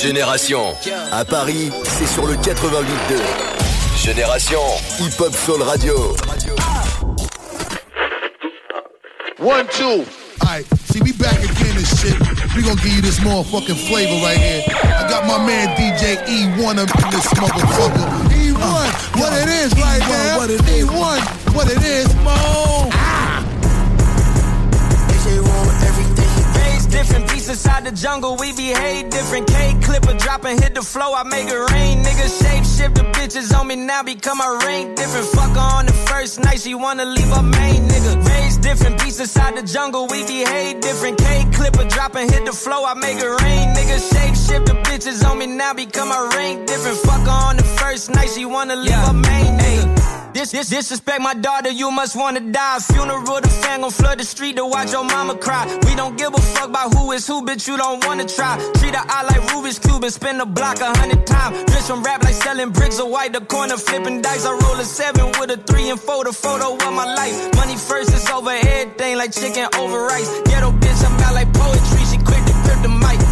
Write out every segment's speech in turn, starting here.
Génération. À Paris, c'est sur le 88.2. Génération. Hip Hop Soul Radio. One, two. Alright, see, we back again and shit. We gonna give you this motherfucking flavor right here. I got my man DJ E1 up in this motherfucker. E1, what it is right now? What it is. E1, what it is. Mo. Different beasts inside the jungle, we behave different. K clipper dropping, hit the flow, I make it rain. Niggas shape shift the bitches on me now, become a rank different. Fuck her on the first night, she wanna leave her main nigga. Raised different beasts inside the jungle, we behave different. K clipper dropping, hit the flow, I make it rain. Niggas shape shift the bitches on me now, become a rank different. Fuck her on the first night, she wanna leave yeah. her main nigga. This, this, disrespect my daughter, you must wanna die. Funeral, the fan gon' flood the street to watch your mama cry. We don't give a fuck about who is who, bitch, you don't wanna try. Treat her eye like Rubik's Cube and spin the block a hundred times. Dress from rap like selling bricks of white, the corner flipping dice. I roll a seven with a three and four, the photo of my life. Money first, it's over everything like chicken over rice. Ghetto bitch, I'm out like poetry, she quick to grip the mic.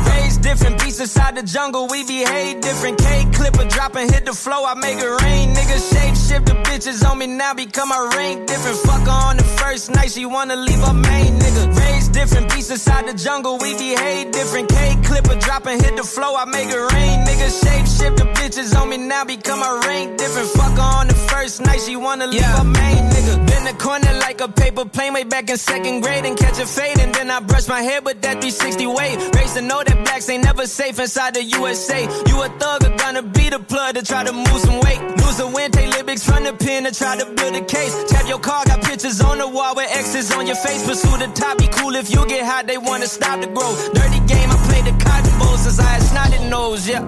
Different beasts inside the jungle, we behave different. K clipper dropping, hit the flow, I make it rain. Niggas shape shift the bitches on me now become a rank different. Fuck her on the first night, she wanna leave her main nigga. Raised different, beasts inside the jungle, we behave different. K clipper dropping, hit the flow, I make it rain. Niggas shape shift the bitches on me now become a rank different. Fuck her on the first night, she wanna leave yeah. her main nigga. The corner like a paper plane way back in second grade and catch a fade. And then I brush my hair with that 360 wave. Race to know that blacks ain't never safe inside the USA. You a thug or gonna be the plug to try to move some weight. Lose a win, take lyrics from the pen to try to build a case. Tap your car, got pictures on the wall with X's on your face. Pursue the top, be cool if you get hot, they wanna stop the growth. Dirty game, I play the cotton bowl since I had snotted nose, yeah.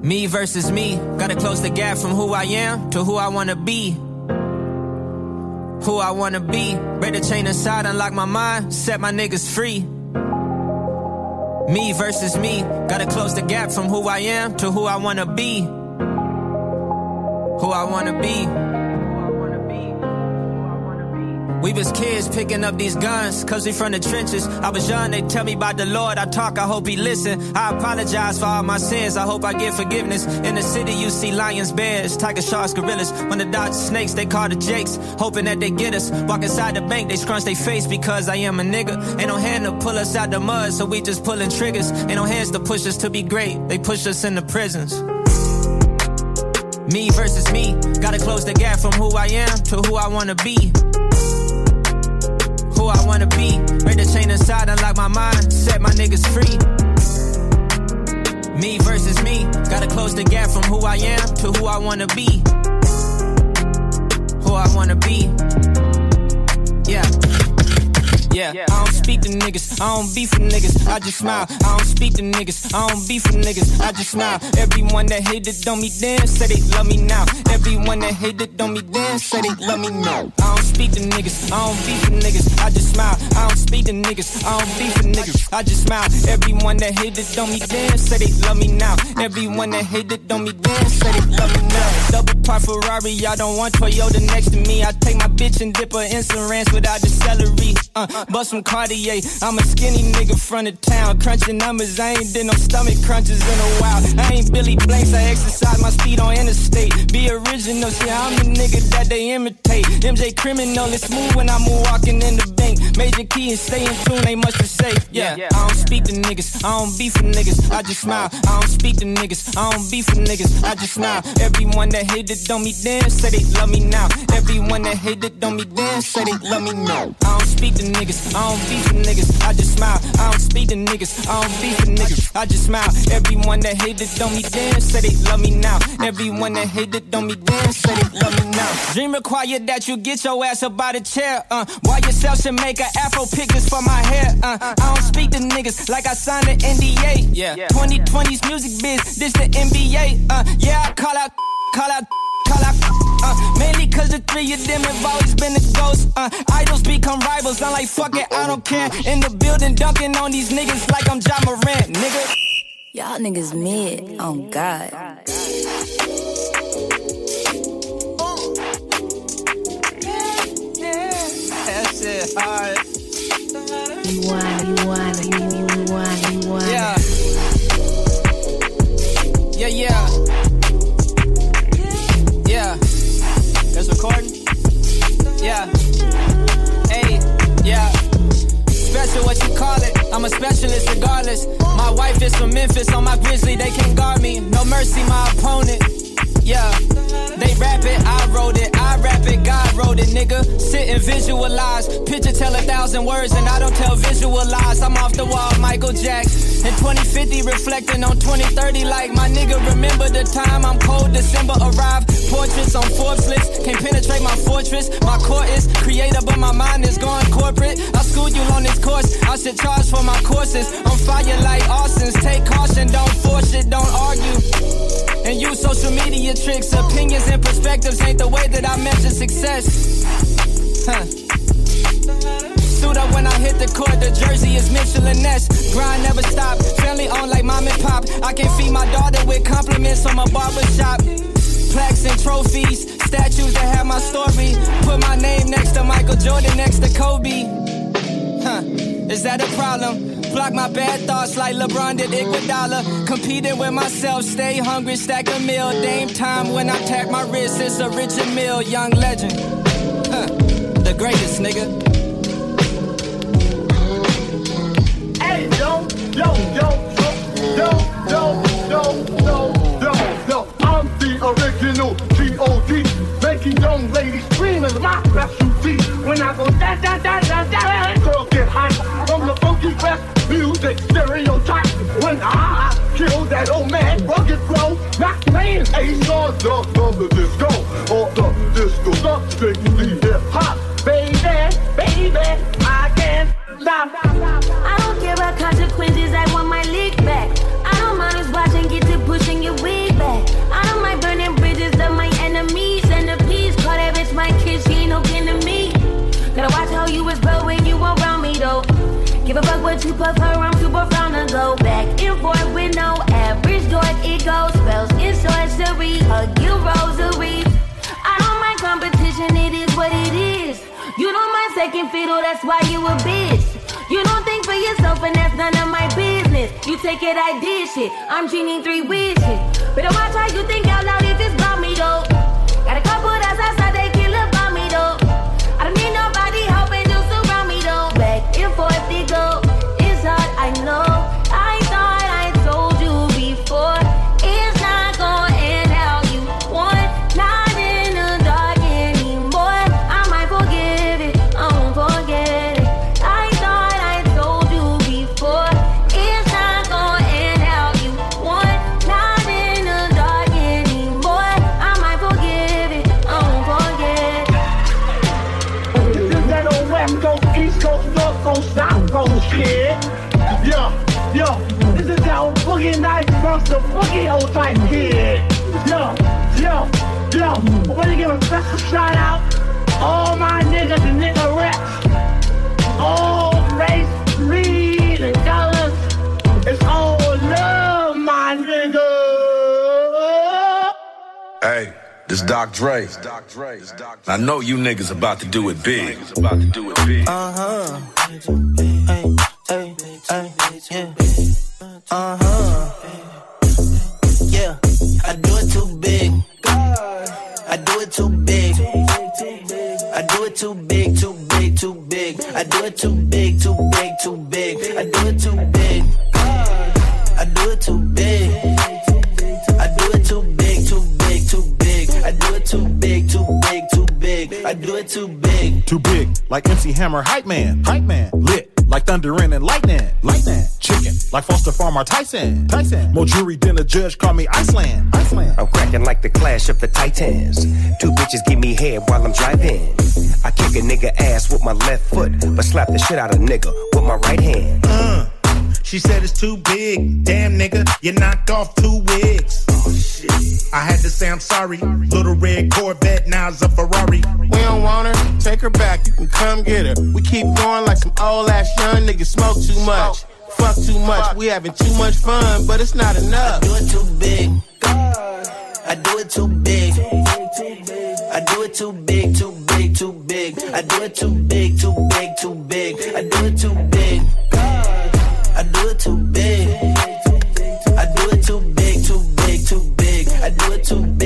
Me versus me, gotta close the gap from who I am to who I wanna be. Who I wanna be, break the chain inside, unlock my mind, set my niggas free. Me versus me, gotta close the gap from who I am to who I wanna be who I wanna be. We was kids picking up these guns, cause we from the trenches. I was young, they tell me about the Lord. I talk, I hope he listen. I apologize for all my sins, I hope I get forgiveness. In the city, you see lions, bears, tiger sharks, gorillas. When the dodge snakes, they call the jakes, hoping that they get us. Walk inside the bank, they scrunch their face because I am a nigga. Ain't no hand to pull us out the mud, so we just pulling triggers. Ain't no hands to push us to be great, they push us into prisons. Me versus me. Gotta close the gap from who I am to who I wanna be. I wanna be. Break the chain inside, unlock my mind, set my niggas free. Me versus me. Gotta close the gap from who I am to who I wanna be. Who I wanna be. Yeah. Yeah, I don't speak to niggas, I don't beef with niggas, I just smile. I don't speak to niggas, I don't beef with niggas, I just smile. Everyone that hated on me then say they love me now. Everyone that hated on me then say they love me now. I don't speak to niggas, I don't beef with niggas, I just smile. I don't speak to niggas, I don't beef with niggas, I just smile. Everyone that hated on me then say they love me now. Everyone that hated on me then say they love me now. Double part Ferrari, I don't want Toyota next to me. I take my bitch and dip her in some ranch without the celery. Uh, bust some Cartier. I'm a skinny nigga front of town. Crunching numbers, I ain't did no stomach crunches in a while. I ain't Billy Blanks, I exercise my speed on interstate. Be original, see, I'm the nigga that they imitate. MJ criminal, it's smooth when I'm walking in the bank. Major key and stay in tune, they must be safe. Yeah, I don't speak to niggas, I don't beef with niggas, I just smile. I don't speak to niggas, I don't beef with niggas, I just smile. Everyone that hated on me then say they love me now. Everyone that hated on me then say they love me now. I don't speak to niggas niggas. I don't beef with niggas. I just smile. I don't speak to niggas. I don't beef with niggas. I just smile. Everyone that hated on me then said they love me now. Everyone that hated on me then said they love me now. Dream required that you get your ass up out of chair. Uh, why yourself should make an afro pictures for my hair. Uh, I don't speak to niggas like I signed an NDA. Yeah. 2020's music biz. This the NBA. Uh, yeah, I call out, call out call out, uh, mainly cause the three of them have always been the ghosts. Uh, idols become rivals, I'm like, fuck it, I don't care. In the building, dunking on these niggas like I'm Ja Morant, nigga. Y'all niggas mid, oh God. That shit hard. You want, you want, you, you want, recording? Yeah. Hey, yeah. Special, what you call it? I'm a specialist regardless. My wife is from Memphis, on my grizzly, they can't guard me. No mercy, my opponent. Yeah, they rap it, I wrote it, I rap it, God wrote it, nigga. Sit and visualize. Picture tell a thousand words, and I don't tell visual lies. I'm off the wall, Michael Jackson. In 2050, reflecting on 2030, like my nigga, remember the time I'm cold, December arrived. Portraits on Forbes list, can't penetrate my fortress. My core is creative, but my mind is going corporate. I schooled you on this course, I should charge for my courses. On fire like Austin's, take caution, don't force it, don't argue. And use social media tricks, opinions and perspectives ain't the way that I measure success. Huh. Suit up when I hit the court, the jersey is Mitchell & Ness. Grind never stop, family on like mom and pop. I can feed my daughter with compliments from a barbershop. Plaques and trophies, statues that have my story. Put my name next to Michael Jordan, next to Kobe. Huh, is that a problem? Block my bad thoughts like LeBron did Iguodala. Competing with myself, stay hungry, stack a meal. Dame time when I tap my wrist, it's a Richard Mille, young legend. Huh, the greatest, nigga. Hey, yo, yo, yo, yo, yo, yo, yo, yo, yo, I'm the original G.O.D. Making young ladies scream is my specialty. When I go da da da da da, girls get hot from the funky breath music stereotype. When I kill that old man, rugged flow, not playing a song from the disco or the disco, the hip hop. Baby, baby, I can't stop. I don't care about consequences, I want my lick back. I don't mind us watching, get to pushing your wig back. I don't mind burning bridges of my enemies and the peace. Call that bitch my kiss, she ain't no kin to me. Gotta watch how you was Give a fuck what you prefer, I'm super frown to go back and forth with no average door. It goes spells in sorcery, hug you rosary. I don't mind competition, it is what it is. You don't mind second fiddle, that's why you a bitch. You don't think for yourself, and that's none of my business. You take it, I did shit. I'm dreaming three wishes. Better watch how you think out loud if it's about me though. Got a couple that's outside, they kill about me though. I don't need nobody shout out all my niggas and nigga reps. All race, creed, and colors. It's all love, my nigga. Hey. This Doc Dre. I know you niggas about to do it big. About to do it big. Uh huh. Hey, hey, hey, yeah. Uh huh. Yeah, I do it too big. Too big, too big, too big. I do it too big, too big, too big. I do it too big. I do it too big. I do it too big, too big, too big. I do it too big, too big, too big. I do it too big. Too big, like MC Hammer, hype man, hype man. Lit, like thunder and lightning, lightning. Chicken, like Foster Farmer Tyson, Tyson. More jury than a judge, call me Iceland, Iceland. I'm cracking like the clash of the Titans. Two bitches give me head while I'm driving. I kick a nigga ass with my left foot, but slap the shit out of nigga with my right hand. Uh. She said it's too big. Damn, nigga, you knocked off two wigs. Oh, shit. I had to say I'm sorry. Little red Corvette, now it's a Ferrari. We don't want her, take her back. You can come get her. We keep going like some old ass young niggas smoke too much. Fuck too much. We having too much fun, but it's not enough. I do it too big. I do it too big. I do it too big, too big, too big. I do it too big, too big, too big. I do it too big. I do it too big. I do it too big, too big, too big. I do it too big,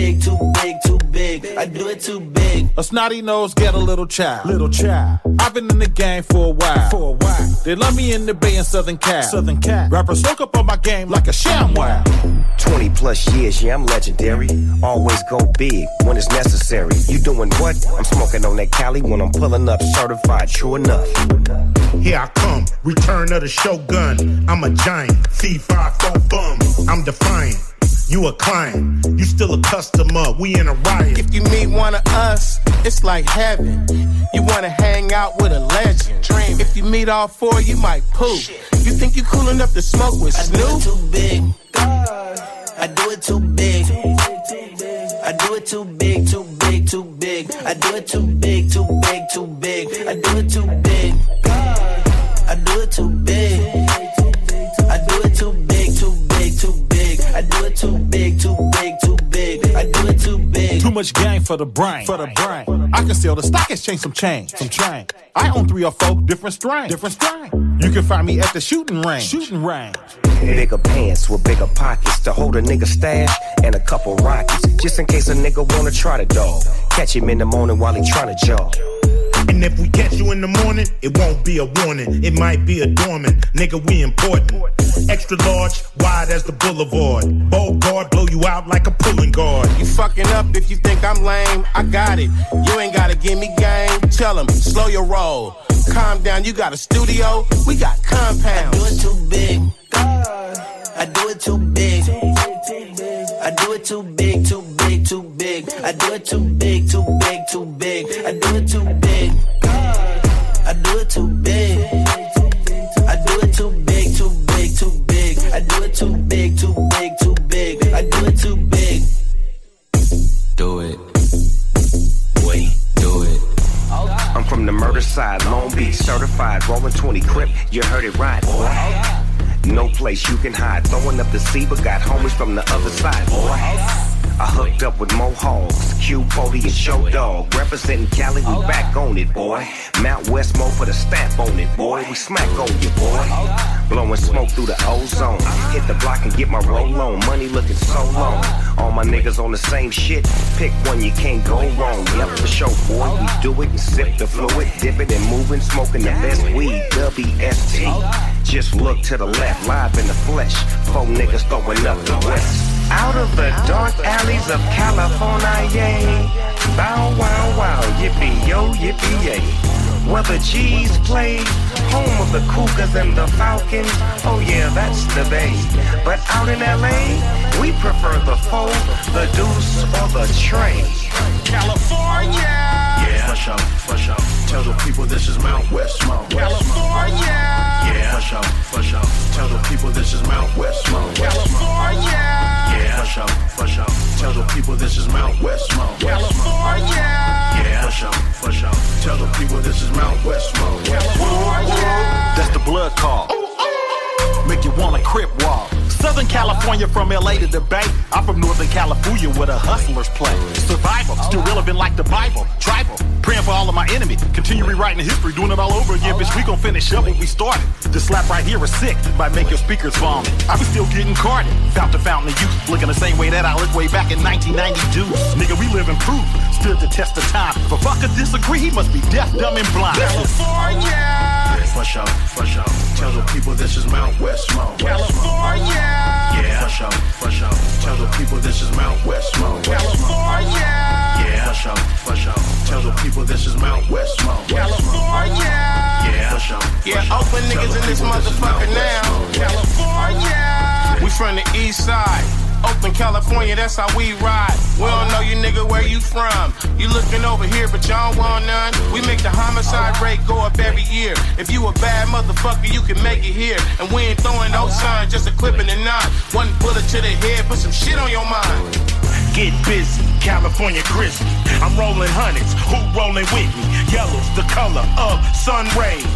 I do it too big. A snotty nose get a little child. Little child. I've been in the game for a while. For a while. They love me in the Bay and Southern Cal. Southern Cal. Rappers soak up on my game like a ShamWow. 20 plus years, yeah, I'm legendary. Always go big when it's necessary. You doing what? I'm smoking on that Cali when I'm pulling up certified, true enough. Here I come, return of the shogun. I'm a giant, C5 bum. I'm defiant. You a client, you still a customer. We in a riot. If you meet one of us, it's like heaven. You wanna hang out with a legend. Dream. If you meet all four, you might poop. You think you cool enough to smoke with Snoop? I do it too big. I do it too big. I do it too big, too big, too big. I do it too big, too big, too big. I do it too big. I do it too big. I do it too big, too big, too big. I do it too big. Too much game for the brain. For the brain. I can sell the stock exchange some change. Some change. I own three or four different strains. Different strain. You can find me at the shooting range. Shooting range. Bigger pants with bigger pockets to hold a nigga stash and a couple rockets. Just in case a nigga wanna try the dog. Catch him in the morning while he tryna jog. And if we catch you in the morning, it won't be a warning. It might be a dormant. Nigga, we important. Extra large, wide as the boulevard. Bow guard, blow you out like a pulling guard. You fucking up if you think I'm lame. I got it. You ain't gotta give me game. Tell him, slow your roll. Calm down, you got a studio. We got compounds. I do it too big. I do it too big. I do it too big, too big, too big. I do it too big, too big, too big. I do it too big. I do it too big. I do it too big, too big, too big. I do it too big, too big, too big. I do it too big. Do it. Wait, do it. I'm from the murder side, Long Beach, certified, rolling 20 crip. You heard it right, boy. No place you can hide. Throwing up the sea, but got homies from the other side, boy. I hooked up with Mo Hogs, Q, Bodie, and Show Dog. Representing Cali, we back on it, boy. Mount Westmore for the stamp on it, boy. We smack on you, boy. Blowing smoke through the ozone. Hit the block and get my roll on. Money looking so long. All my niggas on the same shit. Pick one, you can't go wrong. Yep, for sure, boy. We do it and sip the fluid, dip it and moving, smoking the best weed. WST. Just look to the left, live in the flesh. Four niggas throwing up the west. Out of the dark alleys of California, yay. Bow wow wow, yippee yo, yippee yay. Where the G's play, home of the Cougars and the Falcons. Oh yeah, that's the Bay. But out in LA, we prefer the four, the deuce, or the tray. California! Yeah, for sure, for sure. Tell the people this is Mount Westmore. California! Yeah, for sure, for sure. Tell the people this is Mount Westmore. California! Yeah, for sure, for sure. Tell the people this is Mount Westmore. California! Yeah, for sure, for sure. Tell the people this is Mount Westmore. California! That's the blood call. Oh, oh. Make you wanna crip walk. Southern California from LA to the Bay. I'm from Northern California where the hustlers play. Survival, still relevant like the Bible. Tribal, praying for all of my enemies. Continue rewriting history, doing it all over again. Bitch, we gon' finish up what we started. This slap right here is sick, might make your speakers vomit. I be still getting carded. Fountain fountain of youth, looking the same way that I looked way back in 1992. Nigga, we live in proof, stood the test of time. If a fucker disagree, he must be deaf, dumb, and blind. California! For sure, for sure. Tell the people this is Mount Westmore. California! Yeah, for sure, for sure. Tell the people this is Mount Westmore. California! Yeah, for sure, for sure. Tell the people this is Mount Westmore. California! Yeah, for sure. Yeah, open niggas in this people is Mount motherfucker now. California! We from the east side. Oakland, California, that's how we ride. We don't know you nigga where you from. You looking over here, but y'all want none. We make the homicide rate go up every year. If you a bad motherfucker, you can make it here. And we ain't throwing no signs, just a clip in the knot. One bullet to the head, put some shit on your mind. Get busy, California grizzly. I'm rolling hundreds, who rolling with me? Yellow's the color of sun rays.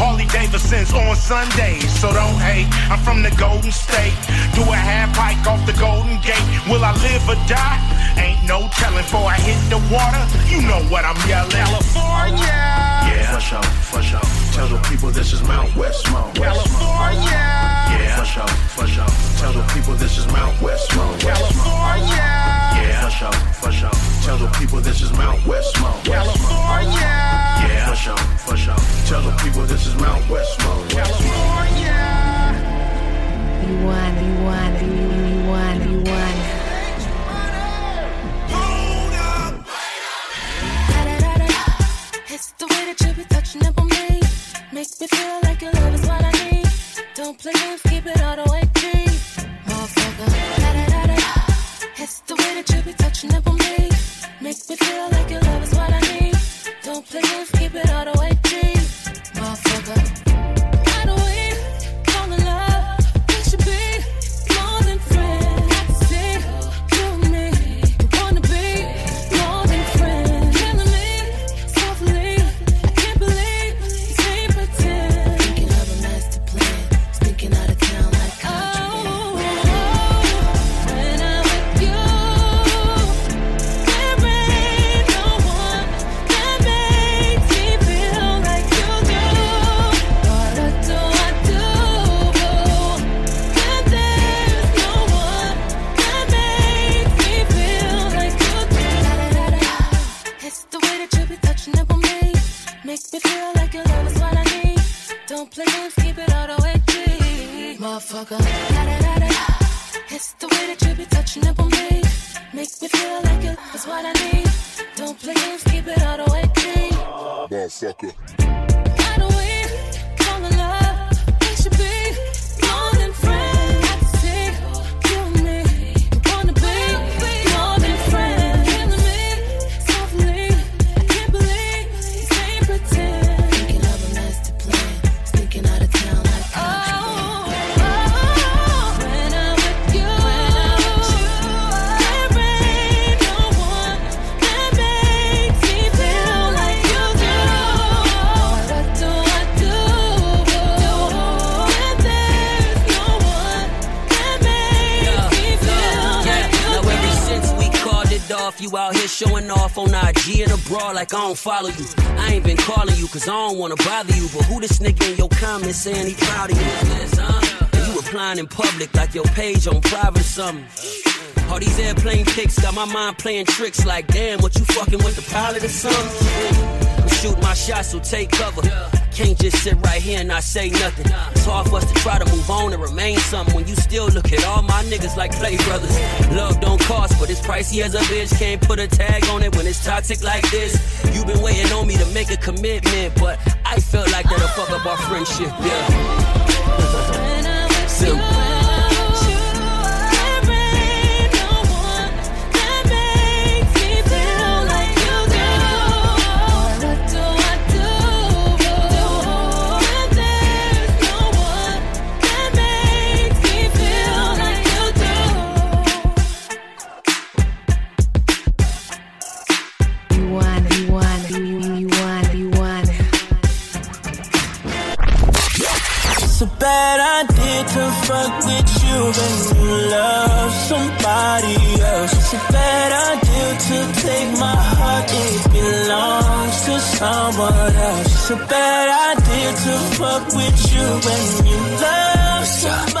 Harley Davidson's on Sundays, so don't hate. I'm from the Golden State. Do a half pike off the Golden Gate. Will I live or die? Ain't no telling before I hit the water. You know what I'm yelling. California! Yeah, for sure, for sure. Tell the people this is Mount Westmore. California! Yeah, for sure, for sure. Tell the people this is Mount the people this is Mount Westmore. California. Yeah, for sure, for sure. Tell the people this is Mount Westmore. California. You want, you want, you want. Like I don't follow you. I ain't been calling you cause I don't wanna bother you. But who this nigga in your comments saying he proud of you? And you replying in public like your page on private or something. All these airplane pics got my mind playing tricks like damn, what you fucking with the pilot or something? I'm my shot, so take cover. Can't just sit right here and not say nothing. It's hard for us to try to move on and remain something when you still look at all my niggas like play brothers. Love don't cost, but it's pricey as a bitch. Can't put a tag on it when it's toxic like this. you been waiting on me to make a commitment, but I felt like that'll fuck up our friendship, yeah. Simple.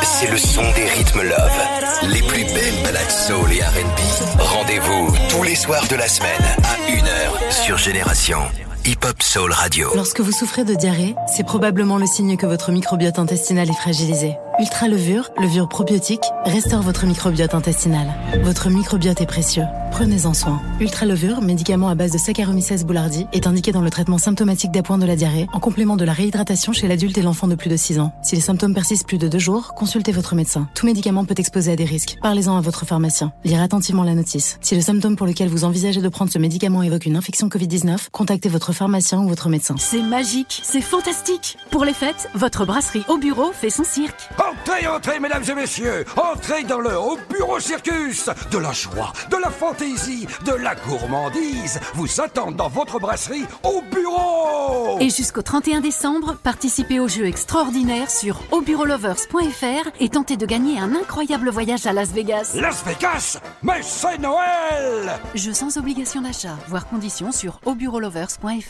C'est le son des rythmes love. Les plus belles balades soul et R&B. Rendez-vous tous les soirs de la semaine à 1h sur Génération Hip Hop Soul Radio. Lorsque vous souffrez de diarrhée, c'est probablement le signe que votre microbiote intestinal est fragilisé. Ultra levure, levure probiotique, restaure votre microbiote intestinal. Votre microbiote est précieux. Prenez-en soin. Ultra levure, médicament à base de Saccharomyces boulardii, est indiqué dans le traitement symptomatique d'appoint de la diarrhée, en complément de la réhydratation chez l'adulte et l'enfant de plus de 6 ans. Si les symptômes persistent plus de 2 jours, consultez votre médecin. Tout médicament peut exposer à des risques. Parlez-en à votre pharmacien. Lire attentivement la notice. Si le symptôme pour lequel vous envisagez de prendre ce médicament évoque une infection Covid-19, contactez votre pharmacien ou votre médecin. C'est magique, c'est fantastique. Pour les fêtes, votre brasserie au bureau fait son cirque. Entrez, entrez, mesdames et messieurs, entrez dans le Haut Bureau Circus. De la joie, de la fantaisie, de la gourmandise vous attendent dans votre brasserie au bureau. Et jusqu'au 31 décembre, participez au jeu extraordinaire sur aubureaulovers.fr et tentez de gagner un incroyable voyage à Las Vegas. Las Vegas Mais c'est Noël Jeu sans obligation d'achat, voire conditions sur aubureaulovers.fr.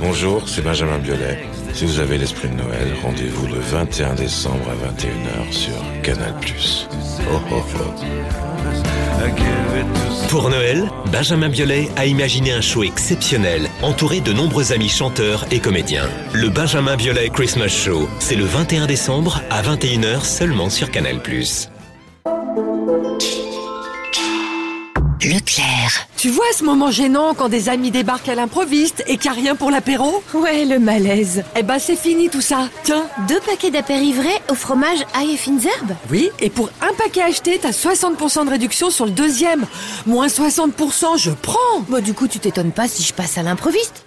Bonjour, c'est Benjamin Biolay. Si vous avez l'esprit de Noël, rendez-vous le 21 décembre à 21h sur Canal+. Oh, oh, oh. Pour Noël, Benjamin Biolay a imaginé un show exceptionnel, entouré de nombreux amis chanteurs et comédiens. Le Benjamin Biolay Christmas Show, c'est le 21 décembre à 21h seulement sur Canal+. Leclerc. Tu vois ce moment gênant quand des amis débarquent à l'improviste et qu'il n'y a rien pour l'apéro? Ouais, le malaise. Eh ben c'est fini tout ça. Tiens. Deux paquets d'apérivrés au fromage ail et fines herbes Oui, et pour un paquet acheté, t'as 60% de réduction sur le deuxième. Moins 60%, je prends. Bon, du coup, tu t'étonnes pas si je passe à l'improviste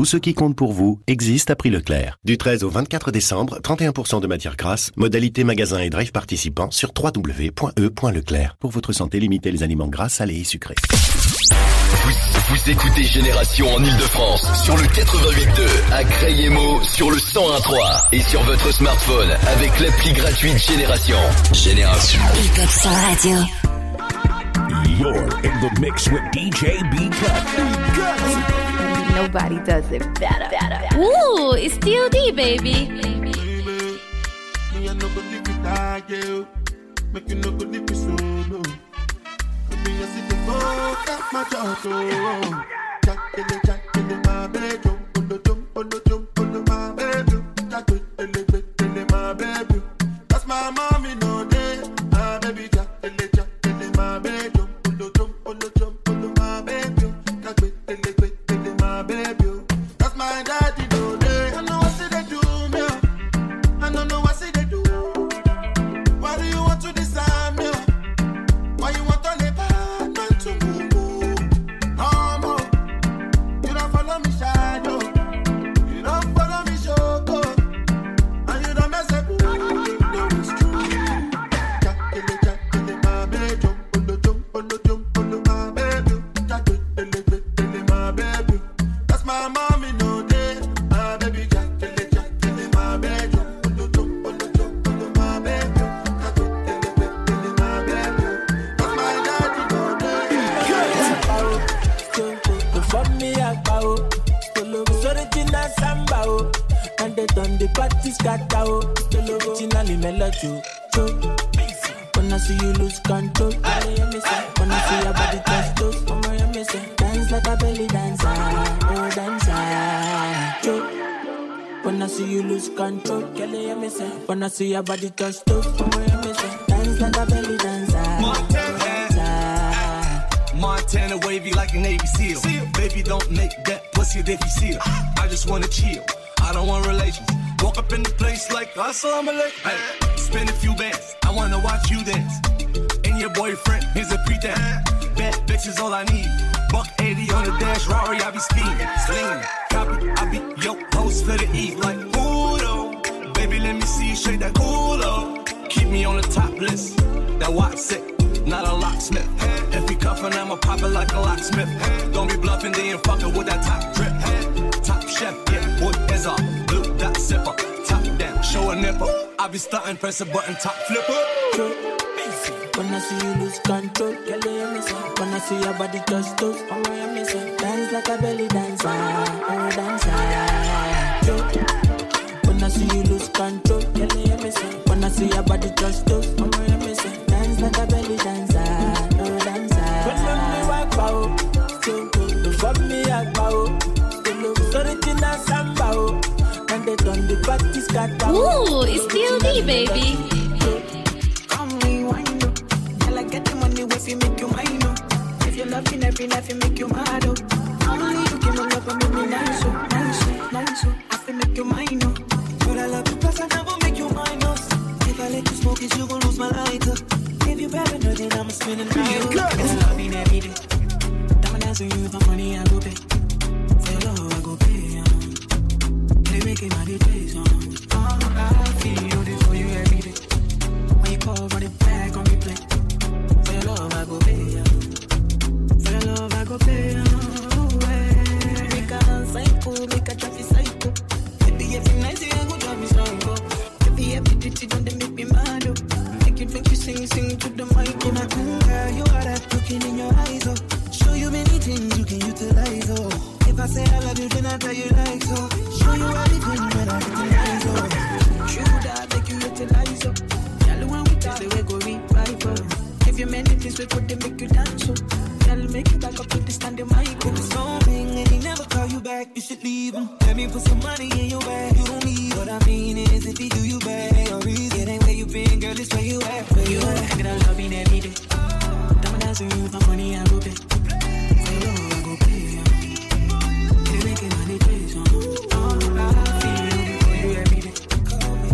Tout ce qui compte pour vous existe à prix Leclerc. Du 13 au 24 décembre, 31% de matière grasse, modalité magasin et drive participants sur www.e.leclerc. Pour votre santé, limitez les aliments gras, salés et sucrés. Vous, vous écoutez Génération en Ile-de-France sur le 88.2, à Crayemo sur le 101.3 et sur votre smartphone avec l'appli gratuite Génération. Génération. Hip-hop sur radio. You're in the mix with DJ B Cut. Nobody does it better. better. Ooh, it's TLD, baby. Me, original samba, oh. And they done the party scatter, oh. Stolo, originally melody, oh. When I see you lose control, when I see your body touch toes, dance like a belly dancer, oh dancer, Joe. When I see you lose control, girl, you me say. When I see your body touch toes, dance like a belly dancer, dancer. Montana wavy like a Navy SEAL. Baby, don't make that Seal. I just wanna chill. I don't want relations. Walk up in the place like assalamu alaikum. Hey, spend a few bands. I wanna watch you dance. And your boyfriend, is a pre-dance. Bad bitches all I need. Buck 80 on the dash, Rari, I be speeding. Slinging, copy, I be yo host for the E. Like, Udo. Baby, let me see you shake that culo. Keep me on the top list. That watch it, not a locksmith. If he cuffin', I'ma pop it like a locksmith. Don't be bluffing, then fucking with that top drip. Top chef, yeah, wood is off. Blue dot sipper, top down, show a nipple. I be starting, press a button, top flipper. When I see you lose control, girl, you me say. When I see your body touch toes, oh my, me say. Dance like a belly dancer, oh dancer. When I see you lose control, girl, you me say. When I see your body touch toes, oh a belly dancer, oh dancer. When me walk so me samba, oh. And they done the party. Ooh, it's TLD, baby. Come oh. Girl, I get the money if you make you mine, oh. If you love me, every night, you make you mad, make you mine, oh. If I let you smoke you gon' lose my lighter. You then I'ma spin it right. You love me every day. Dance with you, for money I go pay. For your love I go pay, um. They make it my um. Oh, I feel you for you every day. When you call, run it back on replay. For your love, I go pay. For your love, I go pay. Make a psycho, make a traffic psycho. Baby, every night you go drive me psycho. Baby, every ditty don't you sing, to the mic. Oh, my cool girl, you are that looking in your eyes. Oh. Show you many things you can utilize, oh. If I say I love you, then I tell you like so. Oh. Show you everything when I eyes up. True that make you utilize up. Girl, when we touch the way go revive up. If you many things we put them make you dance oh? up. Girl, make you back up to the standing mic. If it's something and he never call you back, you should leave him. Let me put some money in your bag. You don't need what I mean is if he do you bad, no reason. It ain't where you been, girl, it's. Where you at? Diamond dancing with money, I go pay. For your love, I go pay. yeah. They making money chase, uh. Oh, I feel for you every day.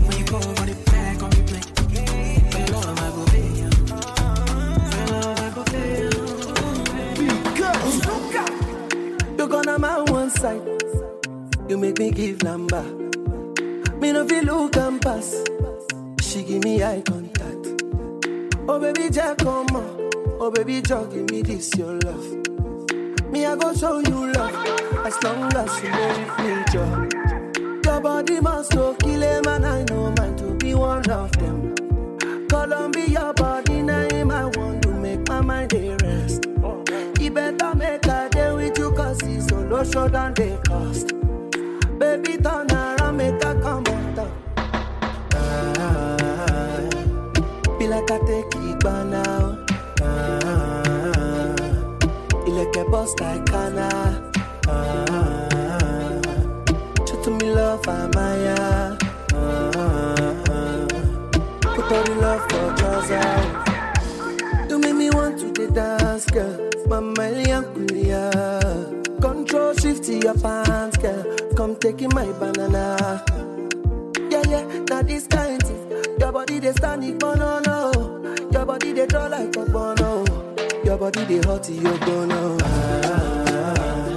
When you go run it back on replay. For your love, I go pay. yeah. For your love, I go pay. yeah. You gonna my one side. You make me give number. Me no feel look and pass. She give me eye contact. Oh baby, Jack, come on. Oh baby, Jack, give me this your love. Me I go show you love as long as you with me, Joe. Your body must go kill him, and I know mine to be one of them. Columbia body name I want to make my mind a rest. You better make a day with you cause it's solo show than they cost. Baby turn around, make a come on. Ah, be like I take it by now. Bust like Kana. Ah, show to me love, Amaya. Ah, put all the love for trousers. You make me want to dance, girl. Mama Kulia. Control shift to your pants, girl. Come taking my banana. Yeah, yeah, now this kind thing. Your body they stand it, no, no. Your body they draw like a bono. Your body they hot, you gonna. Ah,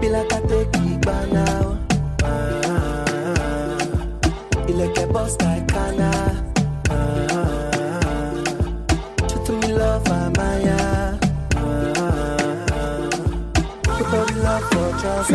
be like I take it by now. Ah, ilẹ̀kẹ̀ bust like Kana. Ah, to me love, Amaya. Put all the love for trust.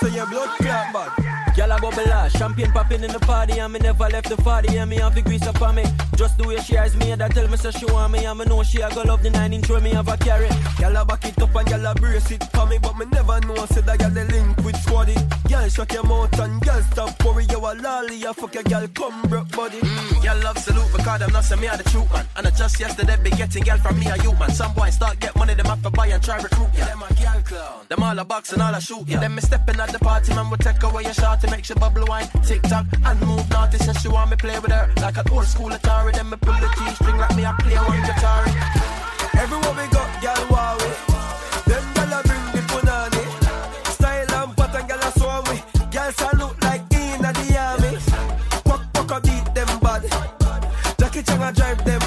So your blood clot bad. Gyal a bubble ass, champagne popping in the party And me never left the party and me have the grease up on me. Just the way she eyes me and that tell me so she want me And me know she a go love the 9 inch where me have a carry. Gyal a back it up and gyal a brace it for me But me never know say that gyal the link with squaddy Gyal shut your mouth and gyal stop worry You a lolly, you fuck your gyal come broke body Mm, girl love salute because I'm not say me are the truth man. And I just yesterday be getting girl from me a youth man. Some boys start get money, them have to buy and try recruit ya. Them a girl clown. Them all a box and all a shoot ya. Them me stepping at the party, man will take away your shot to make she bubble wine, tick tock and move naughty. Says she want me play with her like an old school Atari. Then me pull the G string like me a play one guitar. Everywhere we go, Jackie Chan a drive them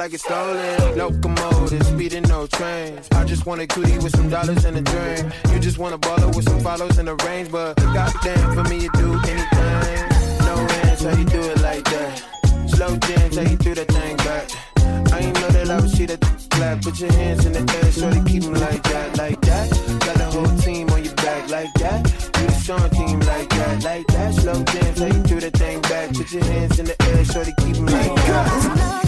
like it's stolen. Locomotive, speeding no trains. I just want a cootie with some dollars and a drink. You just want a baller with some follows and a range, but goddamn, for me you do anything. No hands, how you do it like that? Slow jams, how you do that thing back? I ain't know that I would see that clap. Put your hands in the air, so they keep them like that, like that. Got the whole team on your back, like that. You the song team, like that, like that. Slow jams, how you do that thing back. Put your hands in the air, so they keep them like that.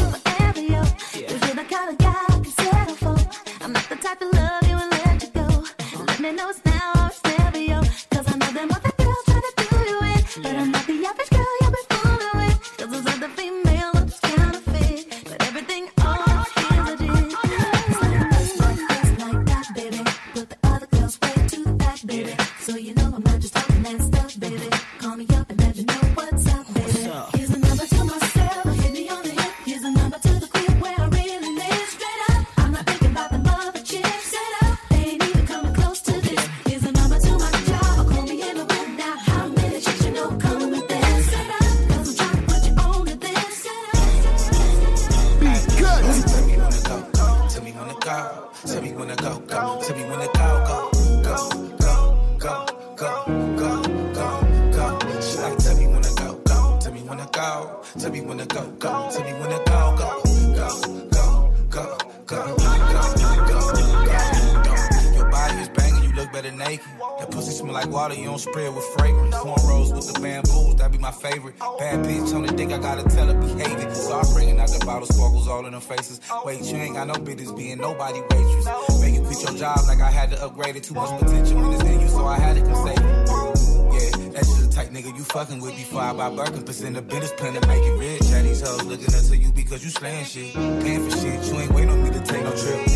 Too much potential in this you, so I had to come save it. Yeah, that's just the type nigga you fucking with before I buy Birkin. Percent of business plan to make it rich. And these hoes looking up to you because you slaying shit. Paying for shit, you ain't waiting on me to take no trip.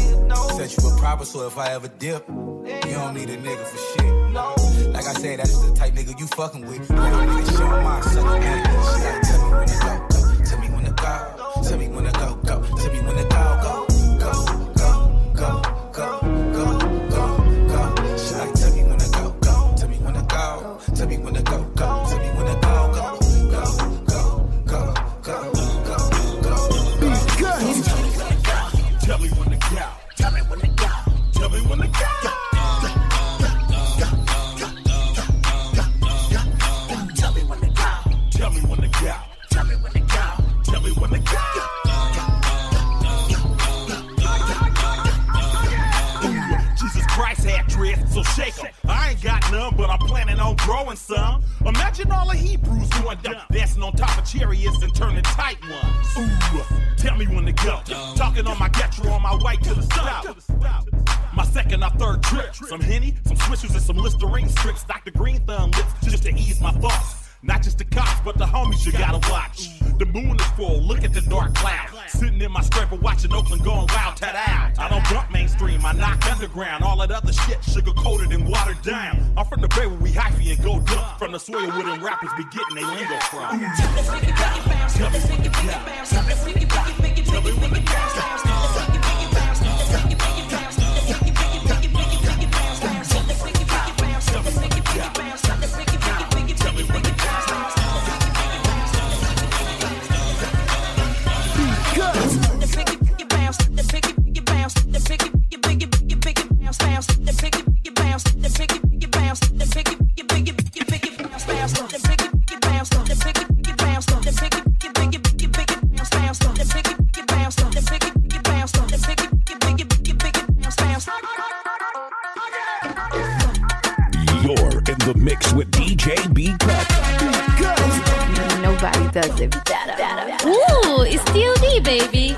Set you a proper, so if I ever dip, you don't need a nigga for shit. Like I said, that's just the type nigga you fucking with. You need to show my sucker man. She gotta tell me when go, Jesus Christ had dreads, so shake 'em. I ain't got none, but I'm planning on growing some. Imagine all the Hebrews going down, dancing on top of chariots and turning tight ones. Ooh, tell me when to go. Talking on my getro on my way to the south. My second or third trip. Some Henny, some swishers, and some Listerine strips. Dr. Green Thumb lips just to ease my thoughts. Not just the cops, but the homies you gotta watch. The moon is full, look at the dark cloud. Sitting in my scraper watching Oakland going wild, out. I don't bump mainstream, I knock underground. All that other shit sugar coated and watered down. I'm from the bay where we hyphy and go dump. From the soil where them rappers be getting they lingo from. Tell me. Tell me. Tell me. Tell me Ooh, it's still D, baby.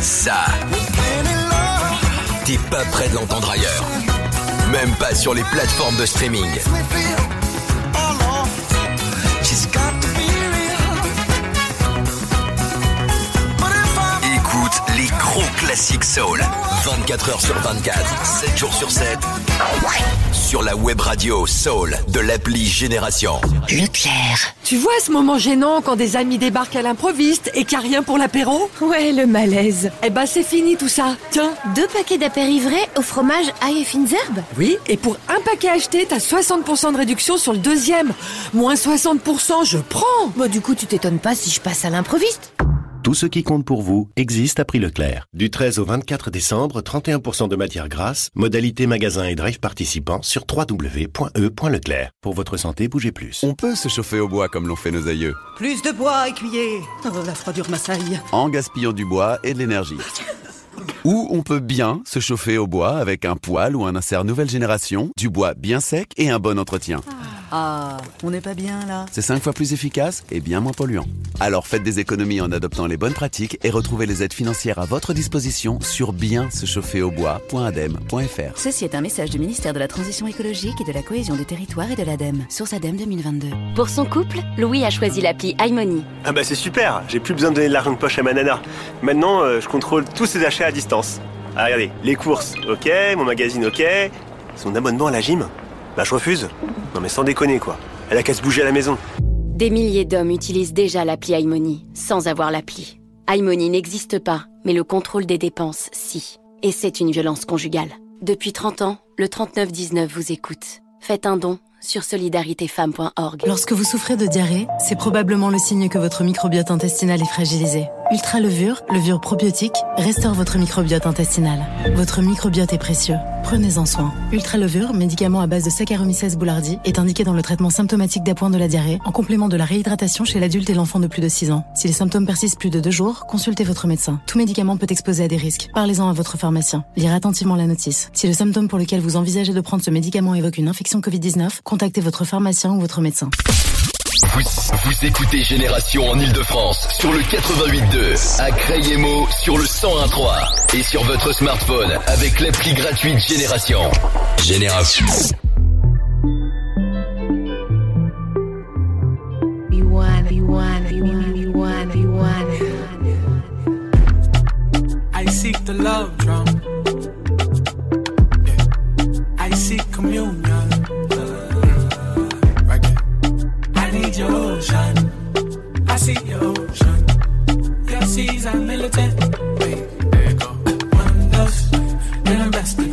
Ça, t'es pas prêt de l'entendre ailleurs. Même pas sur les plateformes de streaming. Écoute les gros classiques soul. 24 heures sur 24, 7 jours sur 7. Sur la web radio Soul de l'appli Génération. Leclerc. Tu vois ce moment gênant quand des amis débarquent à l'improviste et qu'il n'y a rien pour l'apéro? Ouais, le malaise. Eh ben c'est fini tout ça. Tiens. Deux paquets d'apérivrés au fromage ail et fines herbes Oui, et pour un paquet acheté, t'as 60% de réduction sur le deuxième. Moins 60%, je prends. Bah du coup, tu t'étonnes pas si je passe à l'improviste Tout ce qui compte pour vous existe à prix Leclerc. Du 13 au 24 décembre, 31% de matière grasse, modalité magasin et drive participants sur www.e.leclerc. Pour votre santé, bougez plus. On peut se chauffer au bois comme l'ont fait nos aïeux, Plus de bois, écuyer Oh, la froidure m'assaille. en gaspillant du bois et de l'énergie. Ou on peut bien se chauffer au bois avec un poêle ou un insert nouvelle génération, du bois bien sec et un bon entretien. Ah, on n'est pas bien là C'est 5 fois plus efficace et bien moins polluant. Alors faites des économies en adoptant les bonnes pratiques et retrouvez les aides financières à votre disposition sur bien se chauffer au bois.adem.fr. Ceci est un message du ministère de la Transition écologique et de la cohésion des territoires et de l'ADEME. Source ADEME 2022. Pour son couple, Louis a choisi l'appli iMoney. Ah bah c'est super, j'ai plus besoin de donner de l'argent de poche à ma nana. Maintenant, euh, je contrôle tous ses achats à distance. Ah, regardez, les courses, ok, mon magazine, ok, son abonnement à la gym, bah je refuse. Non mais sans déconner quoi, elle a qu'à se bouger à la maison. Des milliers d'hommes utilisent déjà l'appli iMoney sans avoir l'appli. iMoney n'existe pas, mais le contrôle des dépenses, si. Et c'est une violence conjugale. Depuis 30 ans, le 3919 vous écoute. Faites un don, sur solidaritéfemmes.org. Lorsque vous souffrez de diarrhée, c'est probablement le signe que votre microbiote intestinal est fragilisé. Ultra levure, levure probiotique, restaure votre microbiote intestinal. Votre microbiote est précieux. Prenez-en soin. Ultra levure, médicament à base de Saccharomyces boulardii, est indiqué dans le traitement symptomatique d'appoint de la diarrhée en complément de la réhydratation chez l'adulte et l'enfant de plus de 6 ans. Si les symptômes persistent plus de 2 jours, consultez votre médecin. Tout médicament peut exposer à des risques. Parlez-en à votre pharmacien. Lire attentivement la notice. Si le symptôme pour lequel vous envisagez de prendre ce médicament évoque une infection Covid-19, contactez votre pharmacien ou votre médecin. Vous, écoutez Génération en Ile-de-France sur le 88.2, à Crayemo sur le 101.3 et sur votre smartphone avec l'appli gratuite Génération. Génération. I seek the love drum. see your ocean. Your seas are militant. Wait, there you go. One of those, and I'm resting.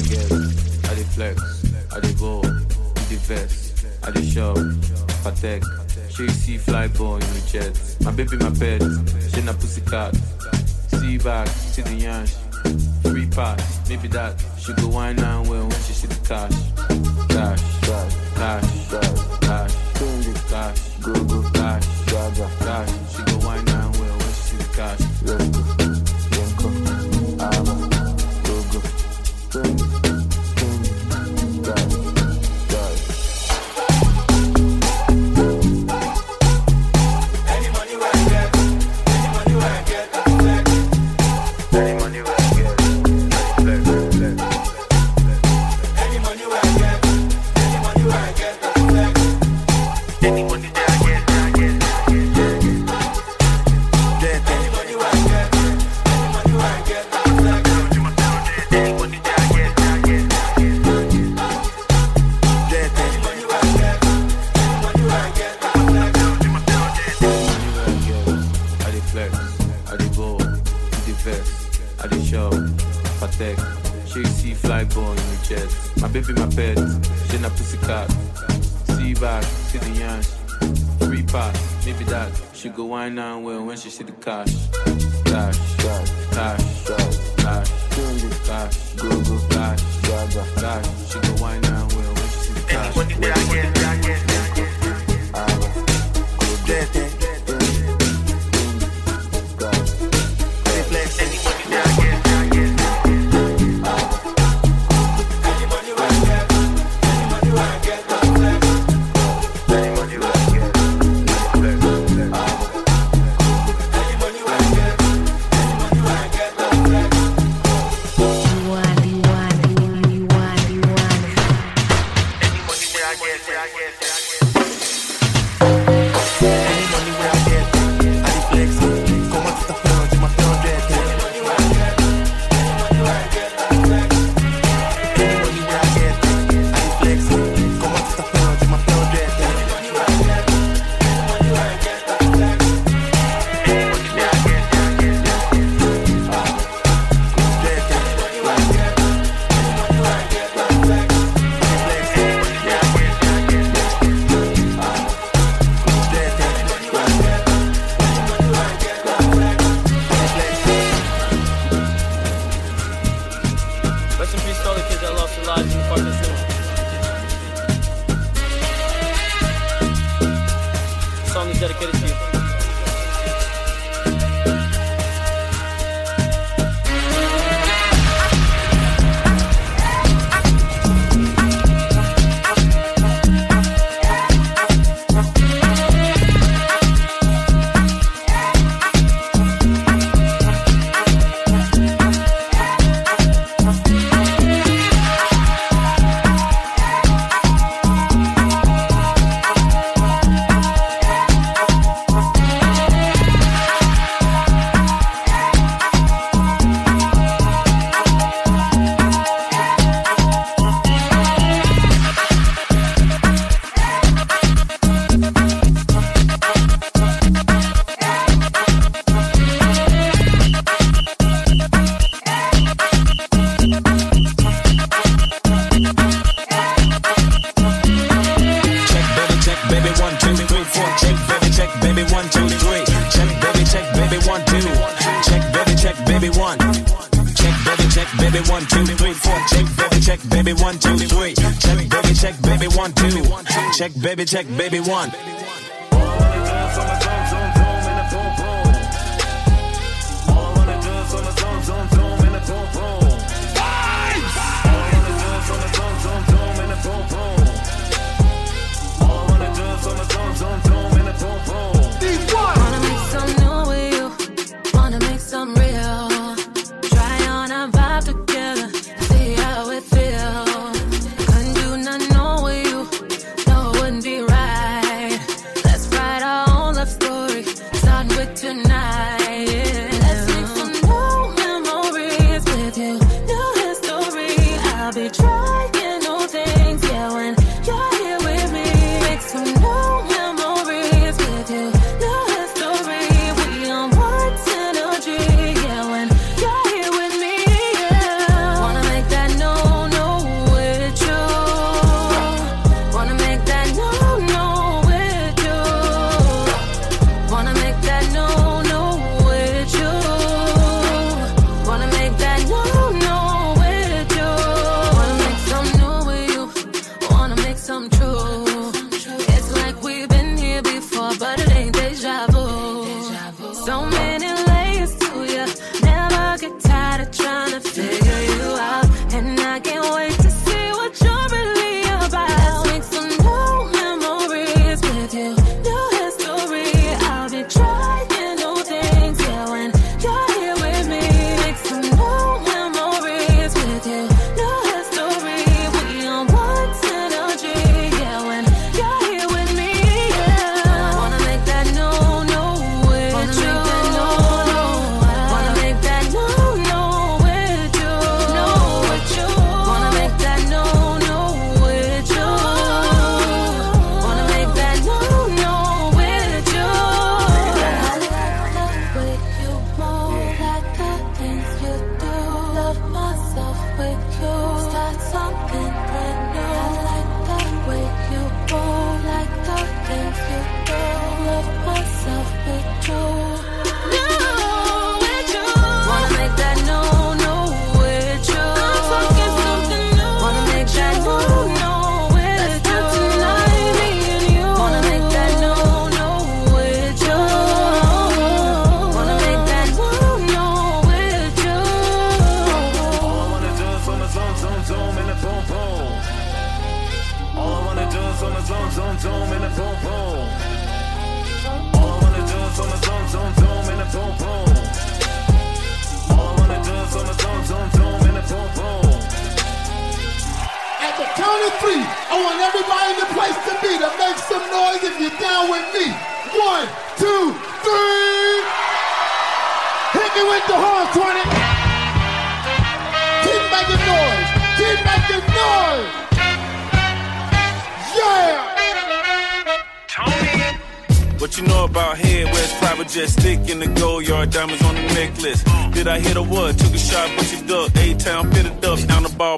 get, I dey flex, I dey go, the vest, I dey shop, Patek. Sure you see fly born jet. My baby, my pet, she na pussy cat. See back, see the yansh. Free pass, maybe that she go wine and well when she see the cash. Cash, cash, cash, cash, cash, go go cash, cash. She go wine and well when she see the cash. Check, baby, check, baby, one.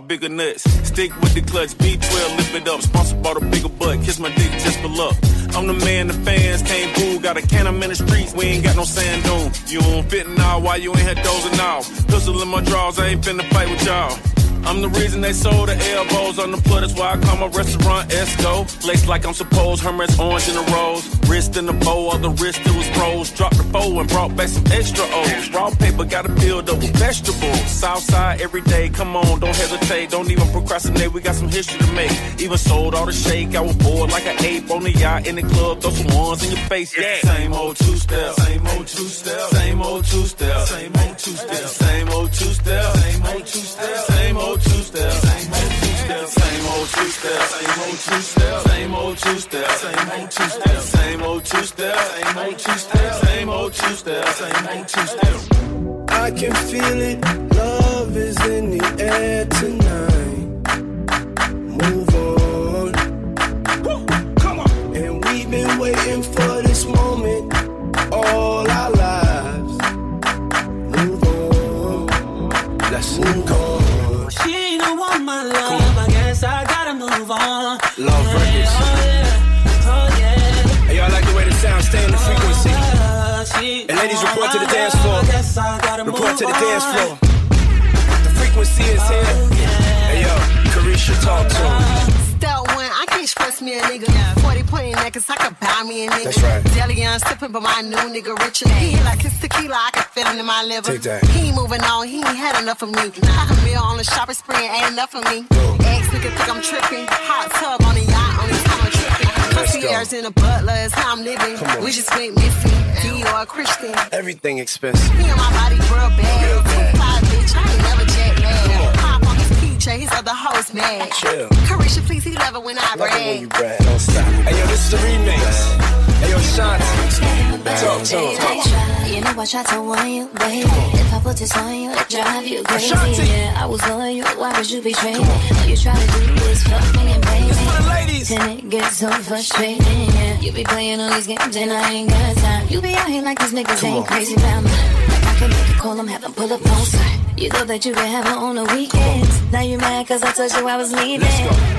Bigger nuts. Stick with the clutch, B12, lift it up. Sponsored by the bigger butt, kiss my dick just for luck. I'm the man the fans can't boo. Got a can I'm in the streets, we ain't got no sand dune. You don't fit now, why you ain't had dozing off? Pistol in my drawers, I ain't finna fight with y'all. I'm the reason they sold the elbows on the plug. That's why I call my restaurant Esco. Laced like I'm supposed, Hermes orange in the rose. Wrist in the bow, of the wrist it was rose. Dropped the foe and brought back some extra O's. Raw paper, gotta build up with vegetables. Southside every day, come on, don't hesitate. Don't even procrastinate, we got some history to make. Even sold all the shake, I was bored like an ape on the yacht in the club. Throw some ones in your face, yeah. Same old two step, same old two step, same old two step, same old two step, same old two step, same old two step, same old two step, same old two step, same old two step, same old two step, same old two step, same old two step, same old two step, same old two step, same old two step, same old two step. I can feel it. Love is in the air tonight. Move on. Come on. And we've been waiting for this moment all our lives. Move on. Let's move on. And ladies, report to the dance floor. I guess I gotta Report to the dance floor. The frequency is here. Oh, hey yo, Carisha, talk to him. Step one, I can't stress me a nigga. 40 point in necklace, I could buy me a nigga. That's right. Deli on sipping, but my new nigga richer. He hit like his tequila, I can feel it in my liver. Take that. He ain't moving on, he ain't had enough of me. Half a meal on the shopping spree ain't enough of me. Ex nigga think I'm tripping. Hot tub on the yacht, only time I'm tripping. Let's go. Concierge in a butler is how I'm living. We just went missing. Dior Christian. Everything expensive. Me and my body real bad. Real bad. On his PJ, his other host mad. Chill. Carisha, please, he love it when I Love it when brag. you brag. Don't stop. Hey yo, this is the remix. Hey yo, Shanti. Talk to him. You know I tried to warn you, baby. If I put this on you, it drive you crazy. Ashanti. Yeah, I was on you. Why would you betray me? All you try to do is fuck me and play me. for the ladies. And it gets so frustrating. Yeah, you be playing all these games and I ain't got time. You be out here like these niggas ain't crazy about me. Make a call, I'm having pull up on. You thought that you could have her on the weekends. Now you mad cause I told you I was leaving.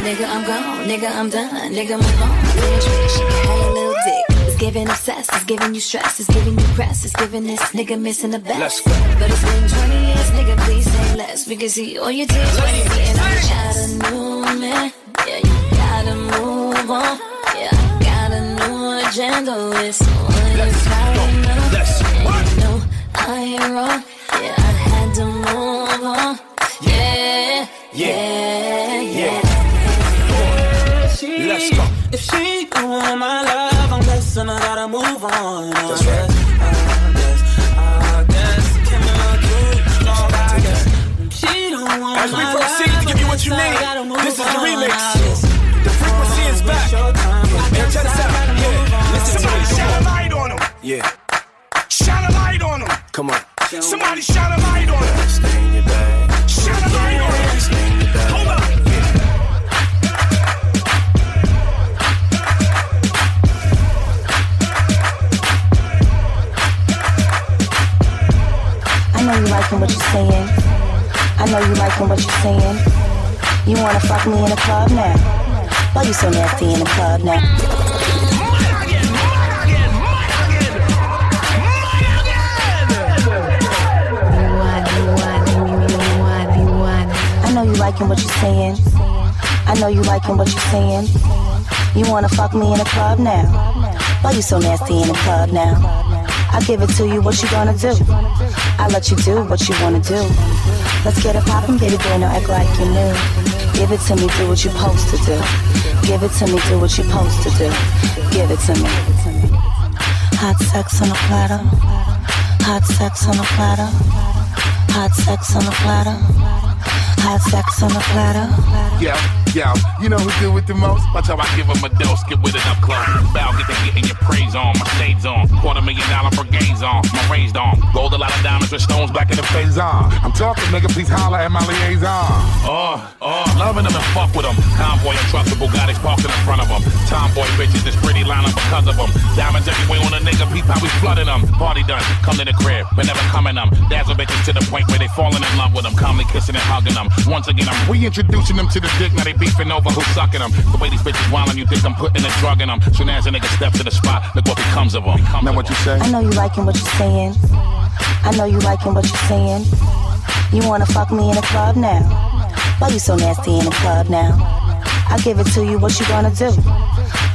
Nigga, I'm gone. Nigga, I'm done. Nigga, move on. She can have your little dick. It's giving obsessed, it's giving you stress, it's giving you press, it's giving this nigga missing the best. But it's been 20 years, nigga, please say less. We can see all your tears. when you getting on the a new man. Yeah, you gotta move on. Yeah, I got a new agenda. It's on Let's go. Let's And wrong. Yeah, I had to move on. Yeah, yeah, yeah. She, Let's go. If she don't want my love, I'm guessing I gotta move on. That's right. I I guess, can I. She don't want As we proceed to give you what you need, this is the remix. The frequency is back. Hey, check this out. Yeah, listen to me. shine a light on him. Yeah, Shine a light. Come on. Somebody shine a light on him. Stay in your bag. Shine a light on him. Stay in your bag. Hold up. I know you liking what you're saying. I know you liking what you're saying. You wanna fuck me in the club now? Why you so nasty in the club now? Know you liking what you're saying. I know you liking what you're saying. You wanna fuck me in the club now? Why you so nasty in the club now? I give it to you, what you gonna do? I let you do what you wanna do. Let's get it poppin', baby girl, no act like you knew. Give it to me, do what you're supposed to do. Give it to me, do what you're supposed to do. Give it to me. Hot sex on a platter. Hot sex on a platter. Hot sex on a platter. Hot sex on a platter. Yo, yo, you know who do it the most? Watch how I give him a dose, get with it up close. Bow, get to getting your praise on, my shades on. Quarter million dollar brigades on, my raised on. Gold, a lot of diamonds with stones black in the face on. I'm talking, nigga, please holler at my liaison. Oh, oh, loving them and fuck with them. Convoy and trucks with Bugattis parked in front of them. Tomboy bitches, this pretty lineup because of them. Diamonds everywhere on a nigga, peep how we flooding them. Party done, come to the crib, but never coming them. Dazzle bitches to the point where they falling in love with them. Calmly kissing and hugging them. Once again, I'm reintroducing them to the dick, now they beefing over who's sucking them. The way these bitches wildin', you think I'm putting a drug in them. Soon as a nigga step to the spot, look what becomes of them. Now what you say? I know you liking what you're saying. I know you liking what you're saying. You wanna fuck me in the club now? Why you so nasty in the club now? I give it to you, what you gonna do?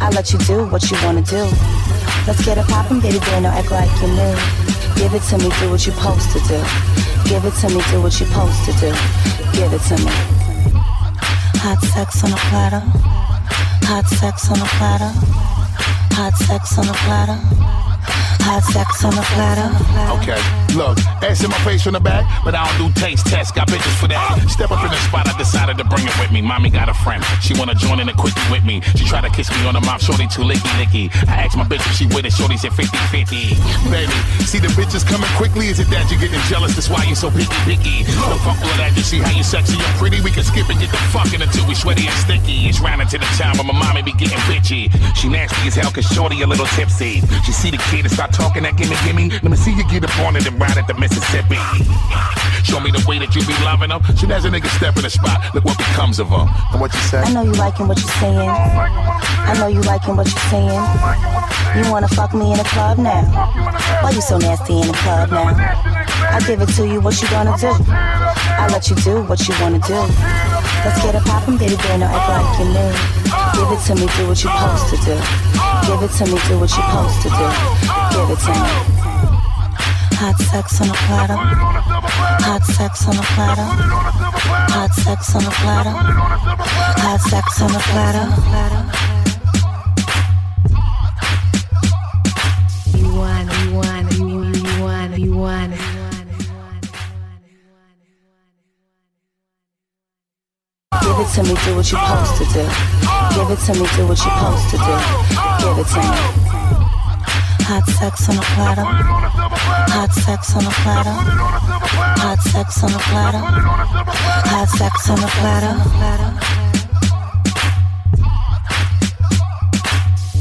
I let you do what you wanna do. Let's get it poppin', baby girl, no act like you new. Give it to me, do what you're supposed to do. Give it to me, do what you're supposed to do. Give it to me. Hot sex on a platter. Hot sex on a platter. Hot sex on a platter. Hot sex on a platter. Okay, look, ass in my face from the back, but I don't do taste tests. Got bitches for that. Step up in the spot, I decided to bring it with me. Mommy got a friend, she wanna join in a quickie with me. She tried to kiss me on the mouth, shorty too licky licky. I asked my bitch if she with it, shorty said 50 50. Baby, see the bitches coming quickly. Is it that you're getting jealous? That's why you so picky picky. Don't fuck all that. You see how you sexy and pretty? We can skip and get the fucking until we sweaty and sticky. It's round into the time when my mommy be getting bitchy. She nasty as hell, cause shorty a little tipsy. She see the kid and start talking that gimme gimme. Let me see you get up on it and ride at the Mississippi. Show me the way that you be loving them. Soon as a nigga step in the spot, look what becomes of them. And what you say? I know you liking what you're saying. I know you liking what you're saying. You wanna fuck me in the club now? Why you so nasty in the club now? I give it to you, what you gonna do? I let you do what you wanna do. Let's get it poppin', baby girl, no act like you new. Give it to me, do what you're supposed to do. Give it to me, do what you're supposed to do. Give it to me. Hot sex on a platter. Hot sex on a platter. Hot sex on a platter. Hot sex on a platter. You want, you want, you want, you want, you want. Give it to me, do what you're supposed to do. Give it to me, do what you're supposed to do. Give it to me. Hot sex on a platter. Hot sex on a platter. Hot sex on a platter. Hot sex on a platter.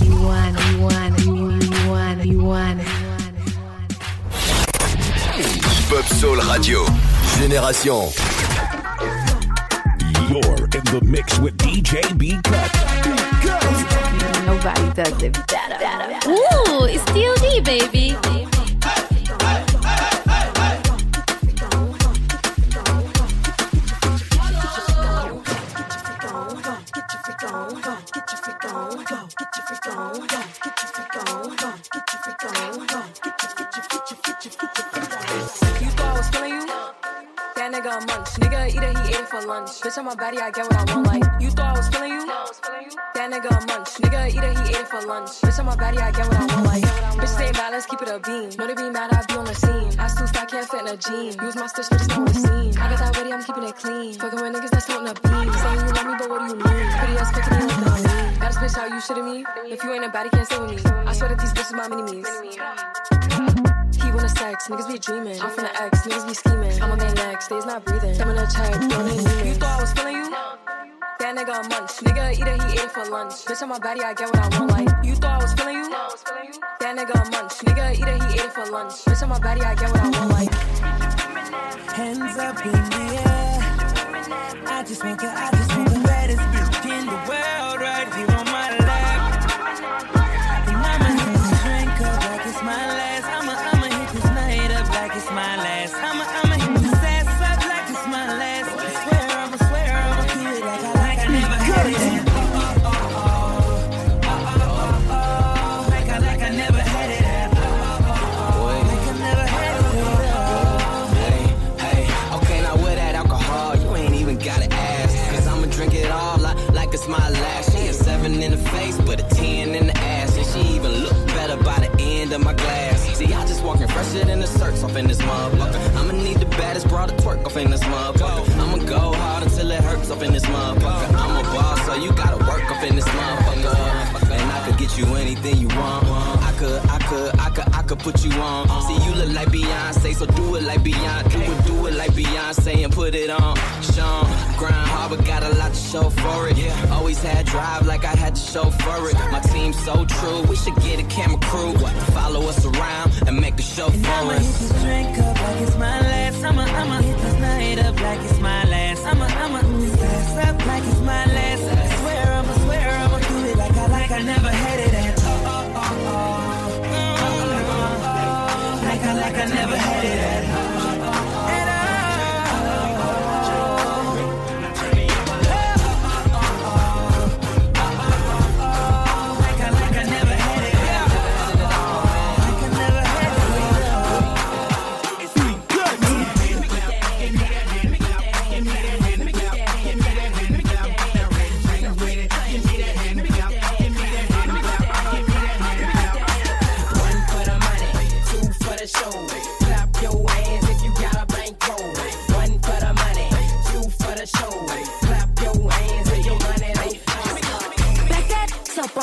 You you you you you. Pop Soul Radio. Génération. You're in the mix with DJ B Cut. Nobody does it better. Ooh, it's DOD, baby. You thought I was feeling you? That nigga a munch. It for lunch. Bitch on my body, I get what I want. Like you thought I was feeling you? That nigga a munch. Nigga eat it, he ate it for lunch. Bitch on my body, I get what I want. Like bitch stay mad, let's keep it a beam. Know they be mad, I be on the scene. I still fat, can't fit in a jean. Use my stitch, but it's not it seems. I got that ready, I'm keeping it clean. Fucking with niggas that's floating a beam. Saying you love me, but what do you mean? Pretty ass picking me the lean. Baddest bitch, how you shitting me? If you ain't a baddie, can't stay with me. I swear that these bitches my mini me's. He wanna sex, niggas be dreaming. I'm from the X, niggas be scheming. I'm on their neck, stays not breathing. Them in a check, don't need. You thought I was feeling you? That nigga a munch. Nigga eat it, he ate it for lunch. Bitch on my body, I get what I want. Like you thought I was feeling you? That nigga a munch. Nigga eat it, he ate it for lunch. Bitch on my body, I get what I want. Like Hands up in the air. I just want the, I just want the baddest bitch in the world this motherfucker. Put you on. See, you look like Beyonce, so do it like Beyonce. Do it, do it like Beyonce and put it on. Sean, grind hard, but got a lot to show for it. Always had drive like I had to show for it. My team's so true, we should get a camera crew to follow us around and make the show And for I'ma hit this drink up like it's my last. I'ma, I'ma hit this night up like it's my last. I'ma, I'ma this ass up like it's my last. I swear, I'ma swear, I'ma do it like I, like I never I, never had. it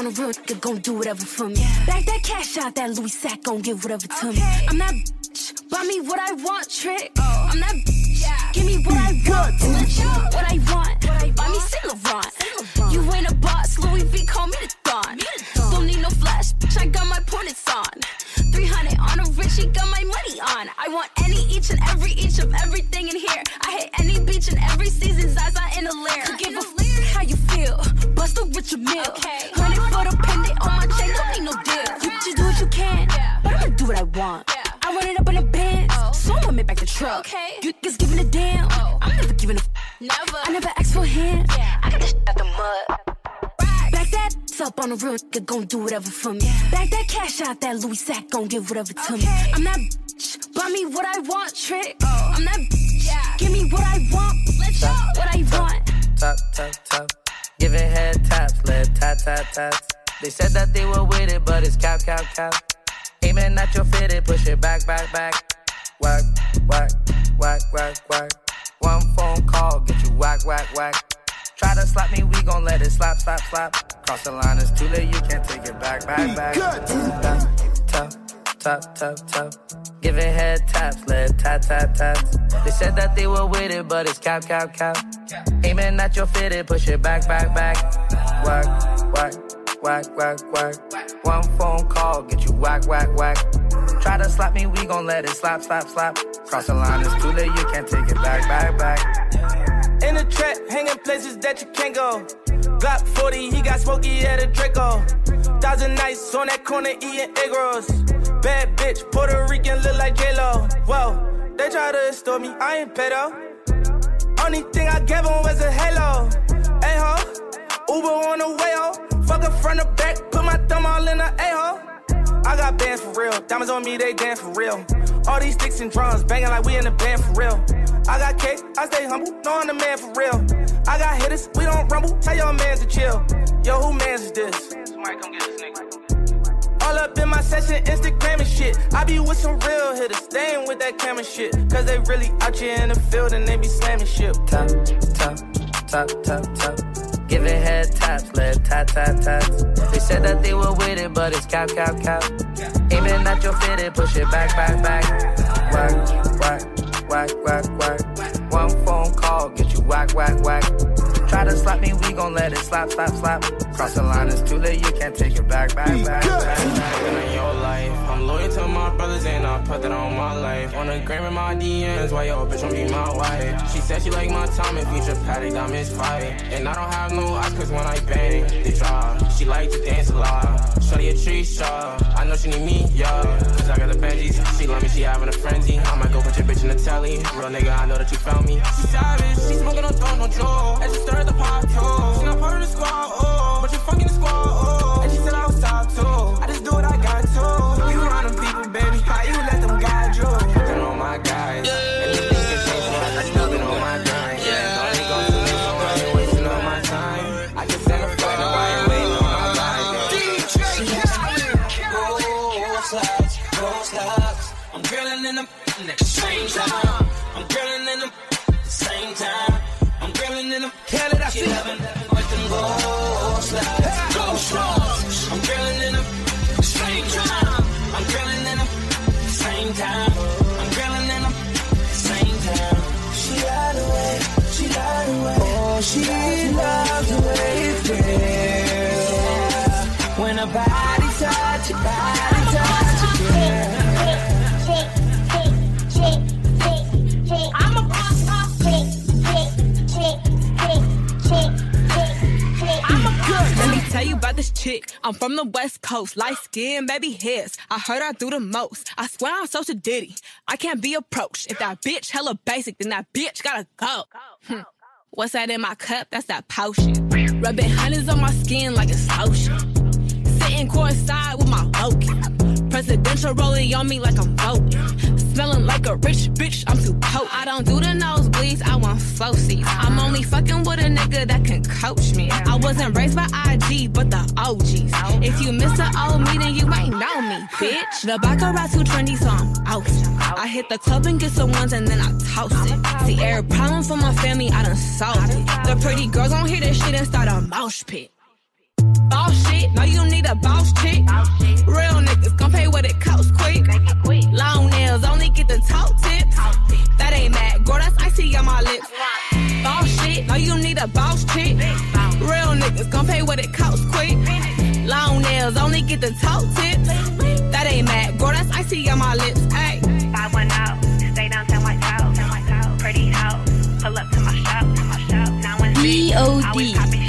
on the real nigga gon' do whatever for me. Back that cash out, that Louis sack gon' give whatever to me. I'm that bitch, buy me what I want, trick. Oh. I'm that bitch, give me what I want, what I want. what I Buy me Saint Laurent. You ain't a boss, Louis V, call me the Don. Don't need no flash, bitch, I got my pointers on. 300 on a Richie, got my money on. I want any, each and every, each of everything in here. I hit any beach in every season, Zaza in a lair. Could give a f- how you feel, bust a rich meal. Honey make back the truck. You niggas giving a damn, oh. I'm never giving a f- Never. I never asked for a hand, I got this out the mud. Back that up on the real nigga gon' do whatever for me. Back that cash out, that Louis sack gon' give whatever to me. I'm that bitch, buy me what I want, trick. Oh. I'm that bitch, yeah. give me what I want, let's go, what I want. Top, top, top. Giving head taps, led tap, tap, taps. They said that they were with it, but it's cap, cap, cap. Aiming at your fitted, push it back, back, back. Whack, whack, whack, whack, whack. One phone call, get you whack, whack, whack. Try to slap me, we gon' let it slap, slap, slap. Cross the line, it's too late, you can't take it back, back, back. Tap, tap, tap, tap, tap. Giving head taps, led tap, tap, taps. They said that they were with it, but it's cap, cap, cap. Aiming at your fitted, push it back, back, back. Whack, whack, whack, whack, whack. One phone call, get you whack, whack, whack. Try to slap me, we gon' let it slap, slap, slap. Cross the line, it's too late, you can't take it back, back, back. In the trap, hanging places that you can't go. Glock 40, he got smoky at a Draco. Thousand nights on that corner eating egg rolls. Bad bitch, Puerto Rican look like J-Lo. Whoa, they try to extort me, I ain't pedo. Only thing I gave him was a halo. Hey ho, Uber on the way ho. Fuck her front or back, put my thumb all in the a-hole. I got bands for real, diamonds on me, they dance for real. All these sticks and drums, banging like we in the band for real. I got cake, I stay humble, know I'm the man for real. I got hitters, we don't rumble, tell your mans to chill. Yo, who mans is this? All up in my session, Instagram and shit. I be with some real hitters, ain't with that camera shit. Cause they really out here in the field and they be slamming shit. Top, top, top, top, tap. Giving head taps, led tap, tap, taps. They said that they were with it, but it's cap, cap, cap. Aiming at your fitted, push it back, back, back. Whack, whack, whack, whack, whack. One phone call, get you whack, whack, whack. Try to slap me, we gon' let it slap, slap, slap. Cross the line, it's too late, you can't take it back, back, back, back. Been in your life. I'm loyal to my brothers and I put that on my life. On the gram in my DMs, why your bitch won't be my wife? She said she like my time and feature paddock, I miss fight. And I don't have no eyes cause when I bang, they dry. She like to dance a lot. Shorty a tree shaw. I know she need me, yeah. Cause I got the Benjis. She love me, she having a frenzy. I might go put your bitch in the telly. Real nigga, I know that you found me. She savage, she smoking on thorn, no Joe. And she stirred the pot too. She not part of the squad, oh. But you fucking the squad, she loves the way it feels. When a body touch, body touch, tell you about this chick. I'm from the West Coast, light skin, baby hairs. I heard I do the most. I swear I'm social ditty. I can't be approached. If that bitch hella basic, then that bitch gotta go. Hmm. What's that in my cup? That's that potion. Rubbing honey's on my skin like it's lotion. Sitting courtside with my Oki. Presidential rolling on me like I'm voting. Smelling like a rich bitch, I'm too potent. I don't do the nosebleeds, I want flow seats. I'm only fucking with a nigga that can coach me. I wasn't raised by IG, but the OGs. If you miss the old me, then you ain't know me, bitch. The baccarat too trendy, so I'm out. I hit the club and get some ones and then I toast it. See, every problem for my family, I done solved it. The pretty girls don't hear this shit and start a mosh pit. Boss shit, no you need a boss chick. Real niggas gon' pay what it costs quick. Long nails only get the top tips. That ain't mad, girl, that's icy on my lips. Boss shit, no you need a boss chick. Real niggas gon' pay what it costs quick. Long nails only get the top tips. That ain't mad, girl, that's icy on my lips. One out, stay downtown White House, pretty house, pull up to my shop, to my shop. Now when B.O.D.. always popping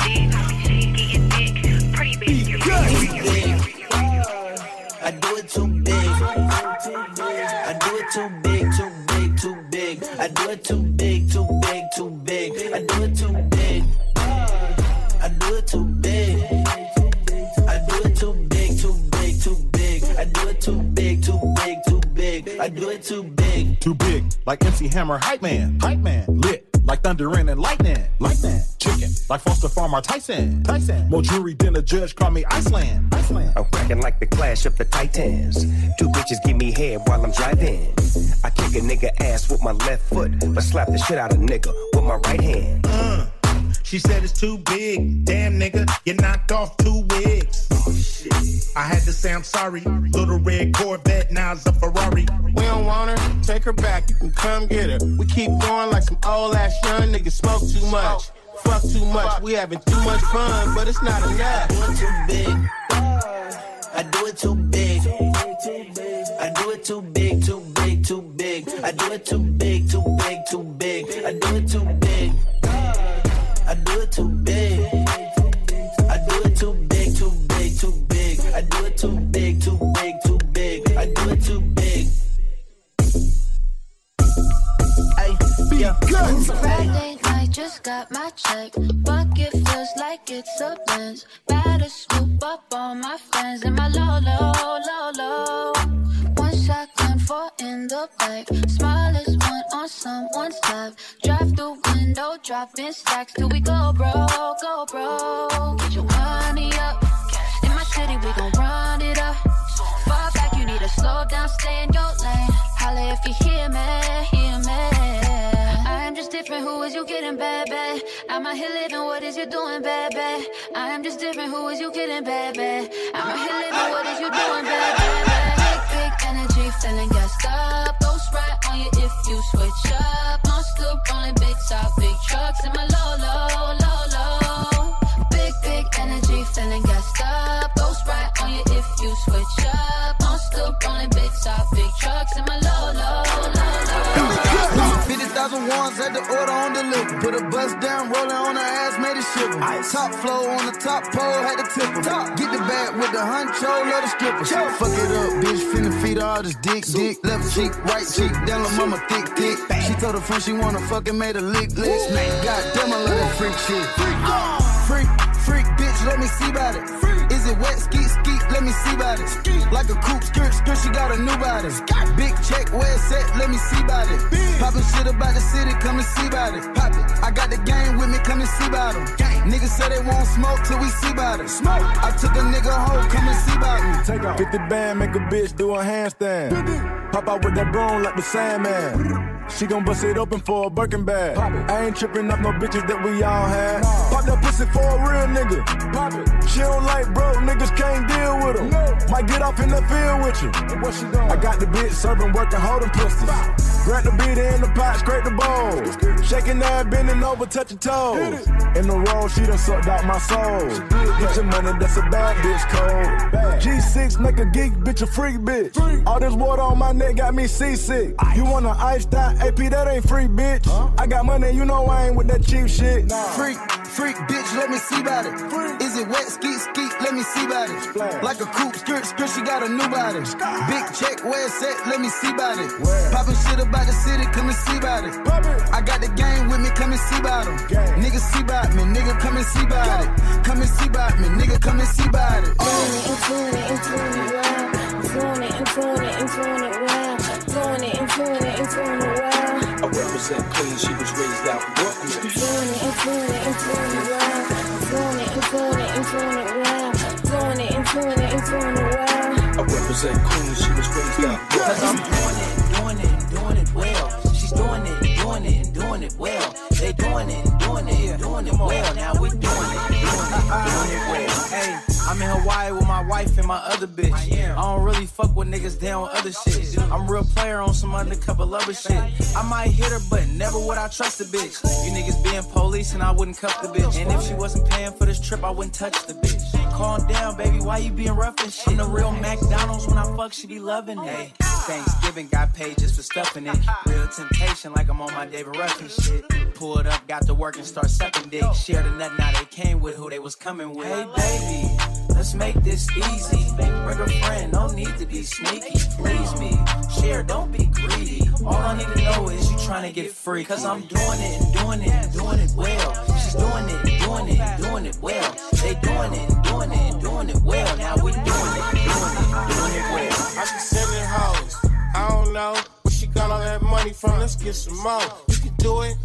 I do it too big. I do it too big, too big, too big. I do it too big, too big, too big. I do it too big. I do it too big. I do it too big, too big, too big. I do it too big, too big, too big. I do it too big. Too big, like MC Hammer, hype man, hype man. Lit, like thunder and lightning, lightning. Chicken, like Foster Farmer, Tyson, Tyson. More jewelry than a judge, call me Iceland, Iceland. I'm cracking like the clash of the titans. Two bitches give me head while I'm driving. I kick a nigga ass with my left foot, but slap the shit out of nigga with my right hand. Uh, she said it's too big. Damn nigga, you knocked off two wigs. I had to say I'm sorry. Little red Corvette, now's a Ferrari. We don't want her, take her back, you can come get her. We keep going like some old ass young niggas smoke too much. Fuck too much, we having too much fun, but it's not enough. I do it too big. I do it too big. I do it too big, too big, too big. I do it too big, too big, too big. I do it too big. I do it too big. I do it too big, too big, too big. I do it too big, too big, too big. I do it too big. Ay, yeah. Friday night, just got my check. Bucket feels like it's a Benz. Better swoop up on my friends in my low, low, low, low. One shotgun, four in the back. Smallest one on someone's lap. Drive through window, dropping stacks till we go, bro, go, bro. Get your money up. In my city, we gon' run it up. Fall back, you need to slow down, stay in your lane. Holla if you hear me, hear me. I'm just different, who is you kidding, baby? I'm out here living, what is you doing, baby? I'm just different, who is you kidding, baby? I'm out here living, what is you doing, baby? Right on you if you switch up. Monster rolling big top, big trucks in my low, low, low, low. Big, big energy, feeling gassed up. Ghost right on you if you switch up. Monster rolling big top, big trucks in my low, low. 50,000 ones at the order on delivery. Put a bus down, rolling on her ass, made it shiver. Top flow on the top pole, had to tip her. Get the bag with the honcho, let the stripper. Fuck it up, bitch, finna feed all this dick, dick. Left cheek, right cheek, down her mama thick, thick. She told her friend she wanna fuck and made a lick, lick. Goddamn, I love that freak shit. Freak, freak, freak, bitch, let me see about it. Is it wet, skeet, skeet, let me see about it. Like a coupe, skirt, skirt, she got a new body. Big check, where it's at, let me see about it. Poppin' shit about the city, come and see about it. Pop it, I got the game with me, come and see about 'em. Niggas say they won't smoke till we see about it. Smoke, I took a nigga home, come and see about me. Take off. 50 band, make a bitch do a handstand. Pop out with that broom like the Sandman. She gon' bust it open for a Birkin bag. I ain't tripping up no bitches that we all had. Pop that pussy for a real nigga. Pop it. She don't like broke niggas, can't deal with them. Might get off in the field with you. What she doing? I got the bitch serving, working, holding pistols. Grab the beat in the pot, scrape the bowl. Shaking that, bending over, touching toes. In the roll, she done sucked out my soul. Get your money, that's a bad bitch code. G6 make a geek bitch a freak bitch. All this water on my neck got me seasick. You want an ice out AP, that ain't free, bitch. I got money, you know I ain't with that cheap shit. Freak, freak, bitch, let me see about it. Is it wet, skeet, skeet, let me see about it. Like a coupe, skirt, skirt, she got a new body. Big check, where it's at, let me see about it. Poppin' shit about the city, come and see about it. I got the game with me, come and see about them. Nigga see about me, nigga come and see about it. Come and see about me, nigga come and see about it. Doing it and doing it well. It and it and it well. It and it and it. I represent Queens, she was raised out in Brooklyn. Doing it and doing it and doing it well. Doing it and doing it and doing it well. Doing it and doing it and doing it well. I represent Queens, she was raised out in Brooklyn. Cause I'm doing it, doing it, well. They doing it, doing it, doing it well. Now we doing it, doing it, doing it ah, ah, ah. well. Hey, I'm in Hawaii with my wife and my other bitch. I don't really fuck with niggas down other shit. I'm real player on some undercover lover shit. I might hit her, but never would I trust a bitch. You niggas being police and I wouldn't cuff the bitch. And if she wasn't paying for this trip, I wouldn't touch the bitch. Calm down, baby, why you being rough and shit? The real McDonald's when I fuck, she be loving it. Thanksgiving got paid just for stuffing it. Real temptation, like I'm on my David Ruffin shit. Pulled up, got to work and start sucking dick. Shared a nut, now they came with who they was coming with. Hey, baby. Let's make this easy. Bring a friend, no need to be sneaky. Please me, share, don't be greedy. All I need to know is you trying to get free. Cause I'm doing it and doing it and doing it well. Doing it doing it doing it well. They doing it doing it doing it well. Now we doing it, doing it, doing it well. I be sending hoes. I don't know where she got all that money from. Let's get some more. You can do it.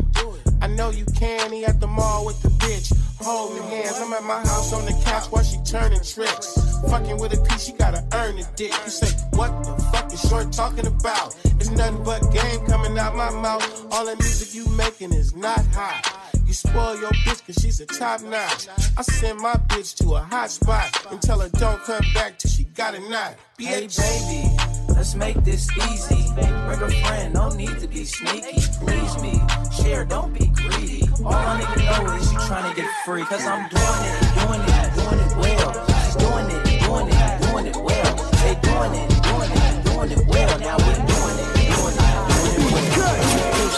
I know you can. He at the mall with the bitch. Holding hands. I'm at my house on the couch while she turning tricks. Fucking with a piece, she gotta earn the dick. You say, what the fuck is short talking about? It's nothing but game coming out my mouth. All the music you making is not hot. You spoil your bitch cause she's a top notch. I send my bitch to a hot spot and tell her don't come back till she got a knot. Hey baby, let's make this easy. Bring a friend, no need to be sneaky. Please me, share, don't be greedy. All I need to know is you trying to get free. Cause I'm doing it, doing it, doing it well. She's doing it, doing it, doing it well. They doing it, doing it, doing it well. Now we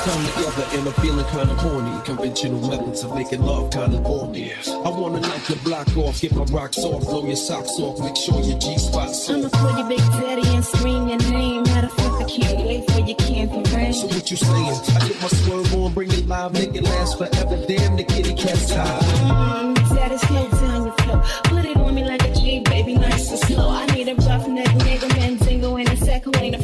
time together and I'm feeling kinda horny. Conventional methods of making love kinda bony. I wanna knock the block off, get my rocks off, blow your socks off, make sure your G spot's I'm a pretty big daddy and scream your name. How the fuck I can't wait for your candy rain. So what you saying? I get my swerve on, bring it live, make it last forever. Damn, the kitty cat's tired. Mm, daddy, slow down your flow. Put it on me like a G, baby, nice and slow. I need a rough neck nigga, man, Mandingo in a who ain't afraid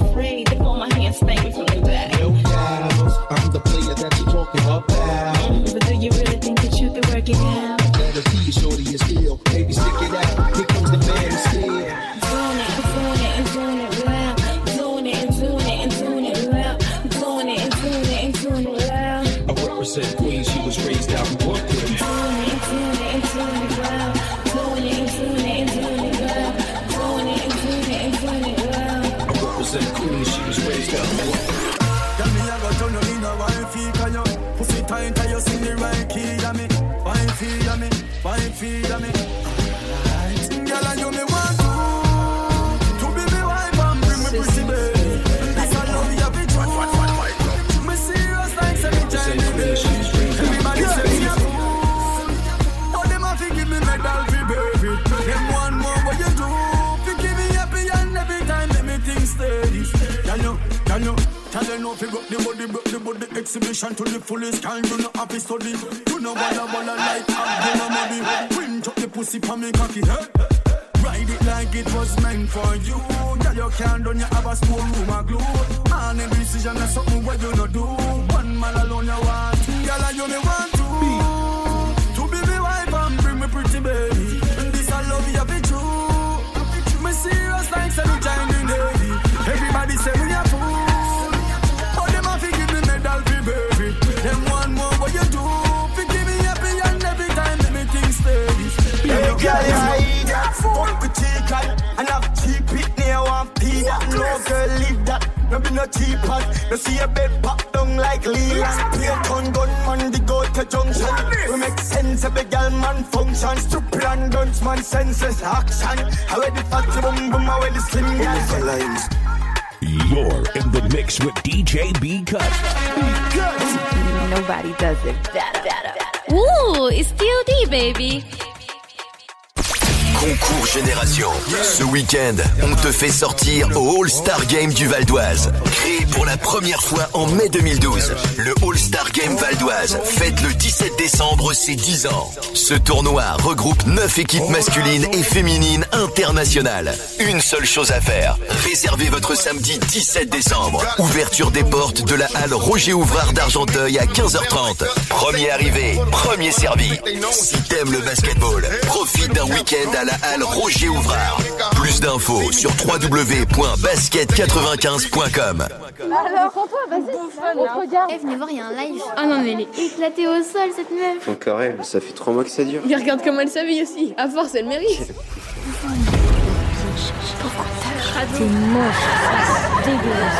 To the fullest Can you no have to study You know walla walla like Abdul money Print up the pussy for me cocky hey? Ride it like it was meant for you. Girl you can't done you have a storeroom of glue. And a decision that's something what you no do. One man alone you want Girl you me want to To be me wife and bring me pretty baby. And this I love you I be true Me serious radical and have cheap it near one pee that no girl leave that. No be no cheap hat. No see a bed pop down like leaves. Play a ton gun man the go to junction. We make sense of a gal man function. Stupid and guns man senseless action. How the fat boom boom? How the slim guys? You're in the mix with DJ B Cut. Nobody does it better. better, better. Ooh, it's D.O.D. baby. Concours Génération. Ce week-end, on te fait sortir au All-Star Game du Val d'Oise. Créé pour la première fois en mai 2012, le All-Star Game Val d'Oise fête le 17 décembre ses 10 ans. Ce tournoi regroupe 9 équipes masculines et féminines internationales. Une seule chose à faire, réservez votre samedi 17 décembre. Ouverture des portes de la halle Roger Ouvrard d'Argenteuil à 15h30. Premier arrivé, premier servi. Si t'aimes le basketball, profite d'un week-end à la halle Roger Ouvrard. Plus d'infos sur www.basket95.com. Alors, toi, vas-y, on te regarde. Eh, venez voir, il y a un live. Ah non, mais elle est éclatée au sol, cette meuf. Ton carré, ça fait trois mois que ça dure. Mais regarde comment elle s'habille aussi. À force, elle mérite. C'est moche, c'est dégueulasse.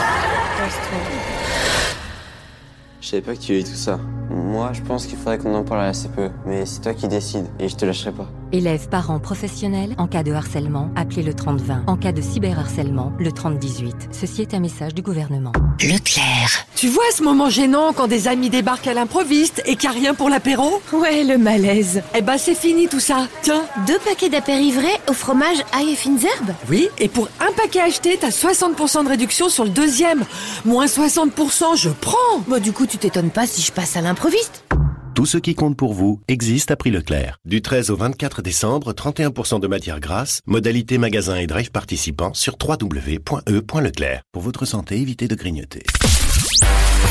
Je savais pas que tu avais tout ça. Moi, je pense qu'il faudrait qu'on en parle à la CPE. Mais c'est toi qui décides et je te lâcherai pas. Élèves, parents, professionnels, en cas de harcèlement, appelez le 3020. En cas de cyberharcèlement, le 3018. Ceci est un message du gouvernement. Leclerc. Tu vois ce moment gênant quand des amis débarquent à l'improviste et qu'il n'y a rien pour l'apéro? Ouais, le malaise. Eh ben c'est fini tout ça. Tiens. Deux paquets d'apérivrés au fromage ail et fines herbes? Oui, et pour un paquet acheté, t'as 60% de réduction sur le deuxième. Moins 60%, je prends. Bah du coup, tu t'étonnes pas si je passe à l'improviste Tout ce qui compte pour vous existe à prix Leclerc. Du 13 au 24 décembre, 31% de matière grasse, modalité magasin et drive participants sur www.e.leclerc. Pour votre santé, évitez de grignoter.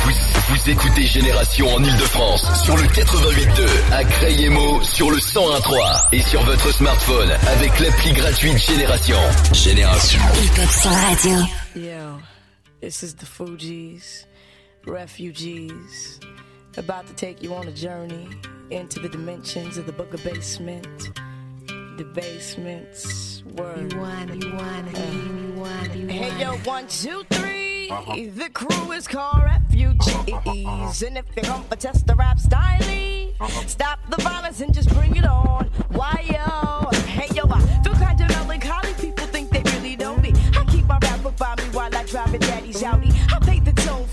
Vous, vous écoutez Génération en Ile-de-France sur le 88.2, à Crayemo sur le 101.3 et sur votre smartphone avec l'appli gratuite Génération. Génération. Yo, this is the Fugees, refugees, about to take you on a journey into the dimensions of the book of basement. The basement's word. You wanna, you wanna, uh. you wanna, you wanna. Hey yo, one, two, three. Uh-huh. The crew is called refugees. And if you come for test the rap style, uh-huh. stop the violence and just bring it on. Why yo? Hey yo, I feel kind of melancholy. People think they really know me. I keep my rapper by me while I drive a daddy's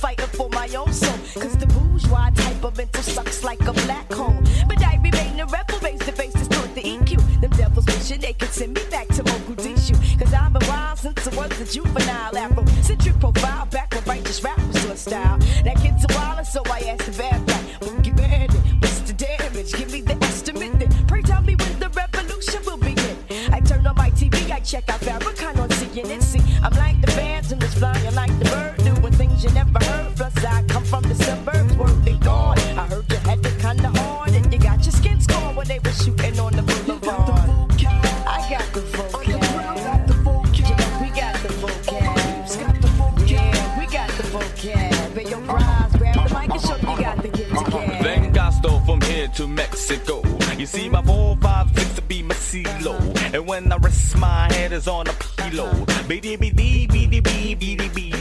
fighting for my own soul. Cause the bourgeois type of mental sucks like a black hole. But I remain a rebel, raise the faces toward the EQ. Them devils wishing they could send me back to Mogadishu. Cause I've been wild since I was a juvenile afro. Centric profile, back when righteous rap was your style. That kid's a wild, so I asked the bad guy, you bandit? What's the damage? Give me the estimate then. Pray tell me when the revolution will begin. I turn on my TV, I check out Farrakhan on CNN. See, I'm like you never heard. Plus, I come from the suburbs where they gone. I heard you had it kinda hard, and you got your skin scorn when they were shooting on the boulevard. I got the vocab. Yeah, we got the vocab. Yeah, we got the vocab. Hey, yo, Pras, grab the mic and show you got the gift again. Uh-huh. Then Gasto from here to Mexico. You see my four, five, six to be my CeeLo. And when I rest my head is on a pillow. Beebo.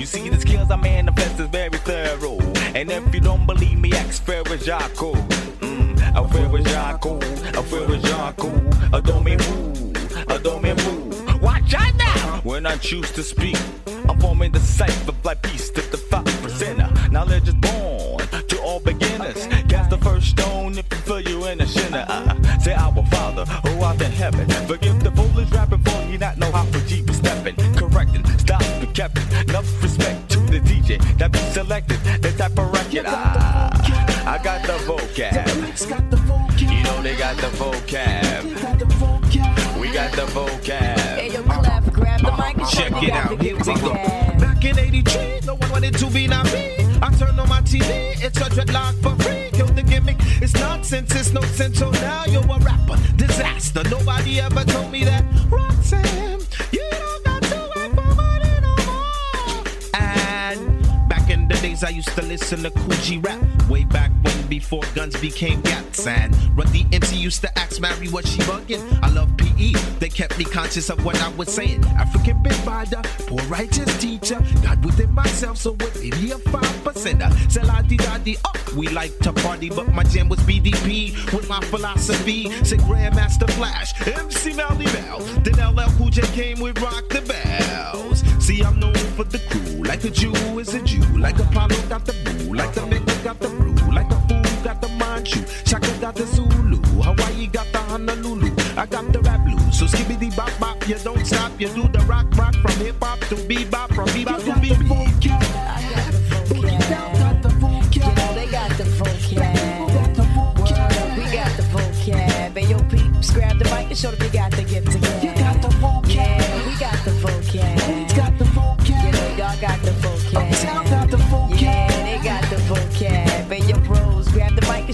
You see the skills I manifest is very thorough. And if you don't believe me, ask Ferrajaco. Mm, a Ferrajaco, a Ferrajaco. A domi woo, a domi woo. Watch out now! When I choose to speak, I'm forming the cipher like beast at the five percenter. Knowledge is born to all beginners. Cast the first stone if you feel you in a sinner. Uh, say our Father who art in heaven. Forgive the foolish rapping selected. The type of record. Ah, I got the vocab. You know they got the vocab. We got the vocab. Hey, yo, Clef, grab the mic and Check it out. Here we go. Back in 83, no one wanted to be not me. I turned on my TV, it's a dreadlock for free. Kill the gimmick, it's nonsense, it's no sense. So now you're a rapper, disaster. Nobody ever told me that. I used to listen to Kool G Rap. Way back before guns became gats. And Run MC used to ask Mary what she bugging. I love PE, they kept me conscious of what I was saying. African father, poor righteous teacher. God within myself, so what maybe a five percenter. Say la di da di, oh, we like to party, but my jam was BDP with my philosophy. Say Grandmaster Flash, MC Melle Mel. Then LL Cool J came with Rock the Bells. See, I'm known for the crew, like a Jew is a Jew, like Apollo got the boo, like the nigga got the brew, like a got the Zulu, Hawaii got the Honolulu, I got the rap blues. So skibbity bop bop, you don't stop, you do the rock rock from hip hop to bebop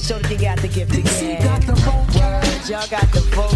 show them you got the gift give. got the y'all got the vocab.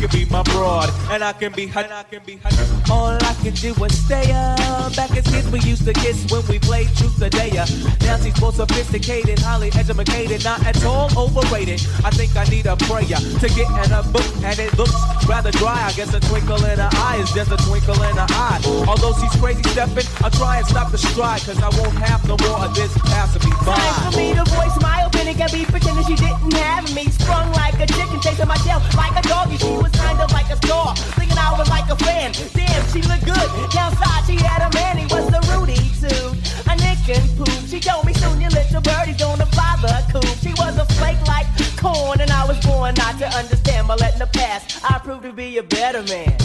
Can be my broad, and I can be hot, I can be her. All I can do is stay up. Back as kids, we used to kiss when we played truth or dare. Now she's more sophisticated, highly educated, not at all overrated. I think I need a prayer to get in a book, and it looks rather dry. I guess a twinkle in her eye is just a twinkle in her eye. Although she's crazy stepping, I'll try and stop the stride, cause I won't have no more of this passing me by. Time for me to voice my opinion. Can be pretending she didn't have me. Sprung like a chicken, chasing my tail like a doggy. She was kind of like a star, thinking I was like a fan. Damn, she looked good. Downside, she had a man. He was a Rudy too. A Nick and Pooh. She told me soon your little birdie's gonna fly the coop. She was a flake like corn, and I was born not to understand. But letting the past, I proved to be a better man.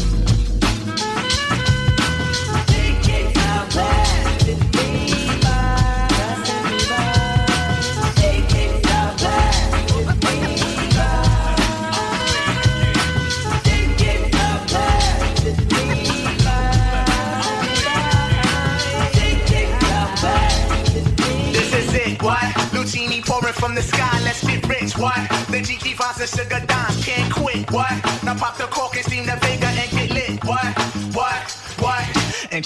The sky, let's get rich, what? The GT Vines and Sugar Dimes can't quit, what? Now pop the cork and steam the Vega and get lit, what?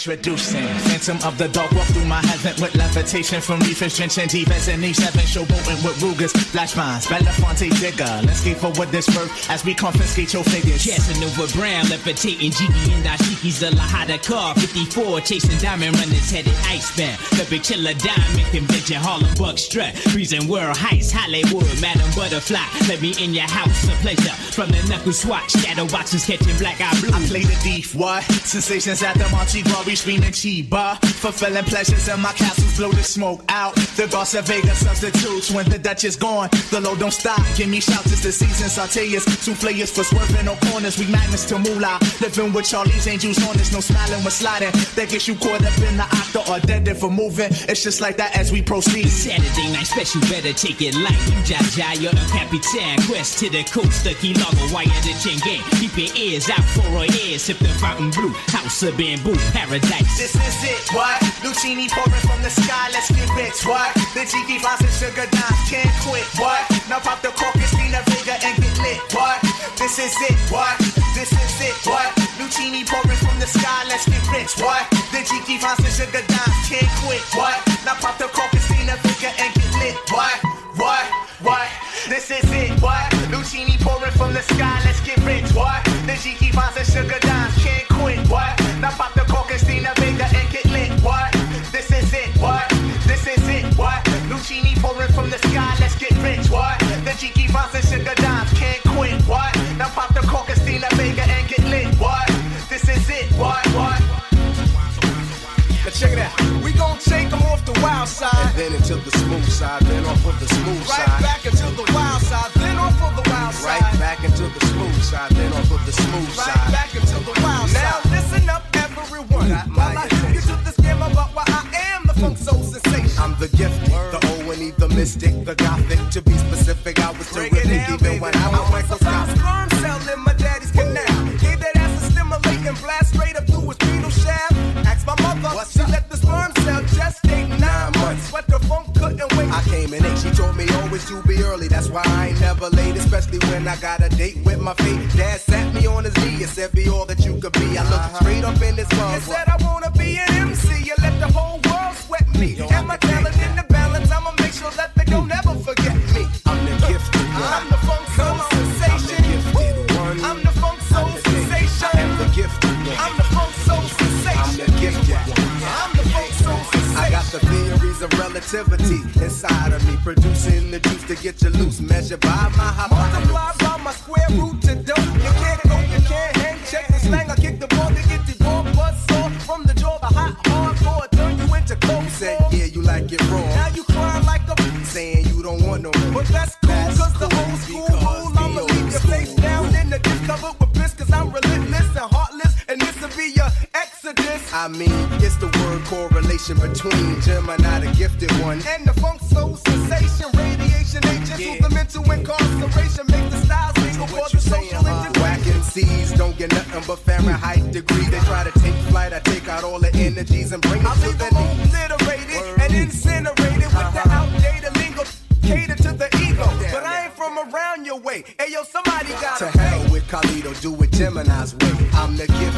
What? Introducing Phantom of the Dark Walk through my heaven with levitation from reefers drenching defense and E7 showboating with Rugers, flash mines, Belafonte Digger. Let's get forward this worth as we confiscate your figures. Casanova Brown, levitating Jiggy and Ashiki's the Lahada car. 54, chasing diamond runners headed icebound. The big chiller diamond convention, Harlem Buck strut. Freezing world heights, Hollywood, Madam Butterfly. Let me in your house, a pleasure. From the knuckle swatch, shadow boxes catching black eye blue. I play the thief, what? Sensations at the Monte Glory screaming Chiba. Fulfilling pleasures in my castles, blow the smoke out. The Garza Vegas substitutes when the Dutch is gone. The low don't stop, give me shouts, it's the season. Sauteas, souffleurs for swerving no corners. We magnets to moolah. Living with Charlie's angels on this, no smiling when sliding. That gets you caught up in the octa or dead if we're moving. It's just like that as we proceed. Saturday night special, better take it light. Jaja, you're a capitan. Quest to the coast, the key logo, wire the chain gang. Keep your ears out for our ears. Sip the fountain blue, house of bamboo, paradise. Paradise. This is it, what? Lucini pouring from the sky, let's get rich, what? The Jiki Vines and Sugar Dimes can't quit, what? Now pop the cork, Christina Vega and get lit, what? This is it, what? This is it, what? Lucini pouring from the sky, let's get rich, what? The Jiki Vines and Sugar Dimes can't quit, what? Now pop the cork, Christina Vega and get lit, what? What? What? This is it, what? Lucini pouring from the sky, let's get rich, what? The Jiki Vines and Sugar Dimes can't quit, what? Now pop the cork, Jiki Vines and Sugar Dimes can't quit, what? Now pop the cork, Christina Vega and get lit, what? This is it, what? What? Now check it out. We gon' take them off the wild side. And then into the smooth side, then off of the smooth Right side. Right back into the wild side, then off of the wild side. Right back into the smooth side, then off of the smooth Right side. back into the wild Now side. Now listen up, everyone. While I help you to this game about why I am the funk soul sensation. I'm the gifted, the O and E, the mystic, the gothic. To be specific, I was Break it terrific down, even baby. when I was I was a microscopic. sperm cell in my daddy's canal. Gave that ass a stimulating blast straight up through his penile shaft. Asked my mother, What's she let the sperm cell gestate nine months, but the funk couldn't wait. I came in eight. She told me always to be early. That's why I ain't never late, especially when I got a date with my fate. Dad sat me on his knee and said, "Be all that you could be." I looked uh-huh. straight up in his mug. And said I wanna be an MC. You let the whole world sweat me. And my relativity inside of me, producing the juice to get you loose, measured by my hypotenuse. Multiply by my square root to dope. You can't go, you can't hang. Check the slang. I kick the ball to get the ball buzz saw from the jaw. The hot hardcore turn you into cold Said, yeah, you like it raw. Now you crying like a Saying you don't want no more. But that's I mean, it's the word correlation between Gemini, the gifted one. And the funk soul sensation, radiation agents who's the mental incarceration, make the styles single for the social integration. Whack MCs don't get nothing but Fahrenheit degree. They try to take flight, I take out all the energies and bring it I to leave the obliterated and incinerated with the uh-huh. outdated lingo. Cater to the ego, but I ain't from around your way. Hey yo, somebody got To hell with Carlito, do it Gemini's way. I'm the gifted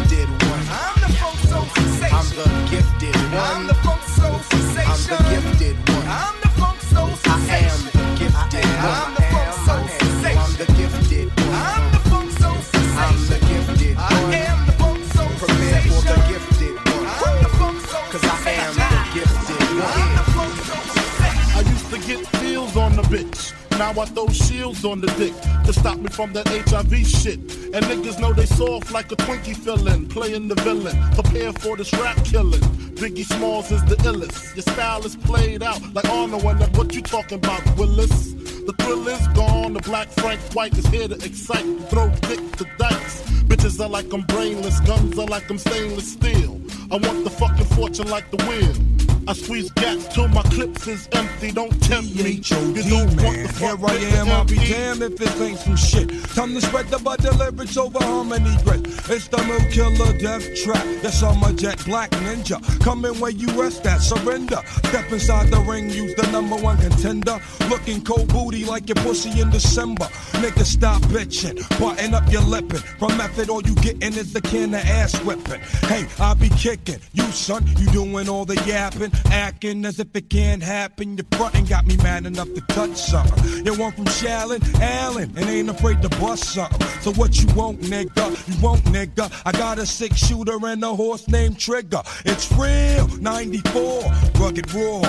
the gifted one. I'm the funk soul sensation. I'm the gifted one. I'm the funk soul sensation. I am the gifted one. I'm the funk soul sensation. I'm the gifted one. I'm the funk soul sensation. I'm the gifted one. I am the funk soul sensation. Prepare for the gifted one. I'm the funk soul Cause I am the gifted one. I'm the funk soul sensation. I used to get feels on the bitch. Now I throw shields on the dick to stop me from that HIV shit. And niggas know they soft like a Twinkie fillin', playing the villain. Prepare for this rap killing. Biggie Smalls is the illest. Your style is played out like Arnold and that what you talking about, Willis? The thrill is gone. The black Frank White is here to excite. Throw dick to dice. Bitches are like I'm brainless. Guns are like I'm stainless steel. I want the fucking fortune like the wheel. I squeeze gaps till my clips is empty. Don't tempt me. You don't want the Here I am, I'll be damned if this ain't some shit. Time to spread the butter lyrics over harmony grit. It's the new Killer Death Trap. Yes, I'm a jet black ninja. Coming where you rest at, surrender. Step inside the ring, use the number one contender. Looking cold booty like your pussy in December. Nigga, stop bitching. Button up your lippin'. From method, all you gettin' is the can of ass whipping. Hey, I be kicking. You, son, you doing all the yapping. Acting as if it can't happen. Your frontin' got me mad enough to touch something. You want from Shallon, Allen, and ain't afraid to bust something. So what you want, nigga? You want, nigga? I got a six shooter and a horse named Trigger. It's real, 94, rugged raw.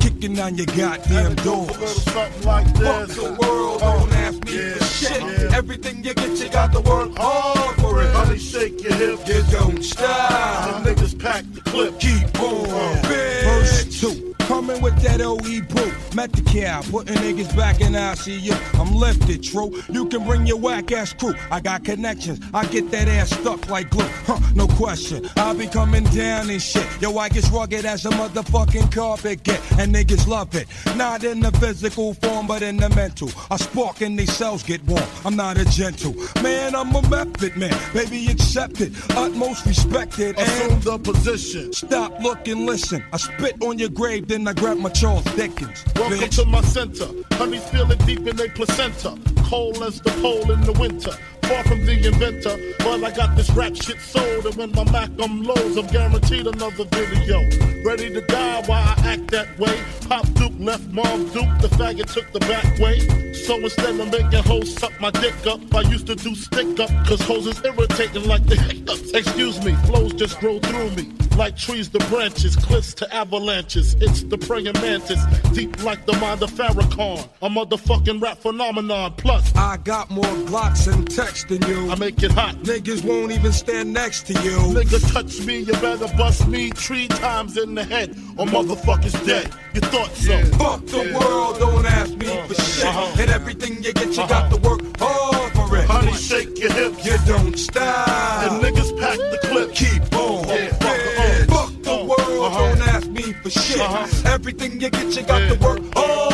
Kicking down your goddamn doors. Something like Fuck this. the world, don't ask me for shit. Everything you get, you got to work hard it. Honey, shake your hips. You don't stop. Them niggas pack the clip. Keep on. Verse uh, two. Coming with that OE brew. Met the cow, putting niggas back in ICU. I'm lifted, true. You can bring your whack ass crew. I got connections. I get that ass stuck like glue. Huh, no question. I'll be coming down and shit. Yo, I get rugged as a motherfucking carpet get. And niggas love it. Not in the physical form, but in the mental. I spark and these cells get warm. I'm not a gentle. Man, I'm a method man. Baby, accept it. Utmost respected. Assume the position. Stop, look, and listen. I spit on your grave, then I grab my Charles Dickens. Welcome bitch. to my center. Honey's feeling deep in their placenta. Cold as the pole in the winter. Far from the inventor, but I got this rap shit sold. And when my Mac I'm lows, I'm guaranteed another video. Ready to die while I act that way. Pop Duke left Mom Duke, the faggot took the back way. So instead of making hoes suck my dick up, I used to do stick up, cause hoes is irritating like the hiccups. Excuse me, flows just grow through me. Like trees to branches, cliffs to avalanches. It's the praying mantis, deep like the mind of Farrakhan. A motherfucking rap phenomenon. Plus, I got more Glocks and text than you. I make it hot. Niggas won't even stand next to you. Nigga touch me, you better bust me three times in the head, or motherfuckers dead. You thought so? Fuck the world, don't ask me for uh-huh. shit. Uh-huh. And everything you get, you got uh-huh. to work hard for it. Honey, shake your hips. You don't stop. And niggas pack the clip. Keep on. Yeah. Fuck the world, uh-huh. don't ask me for shit. Everything you get, you got to work hard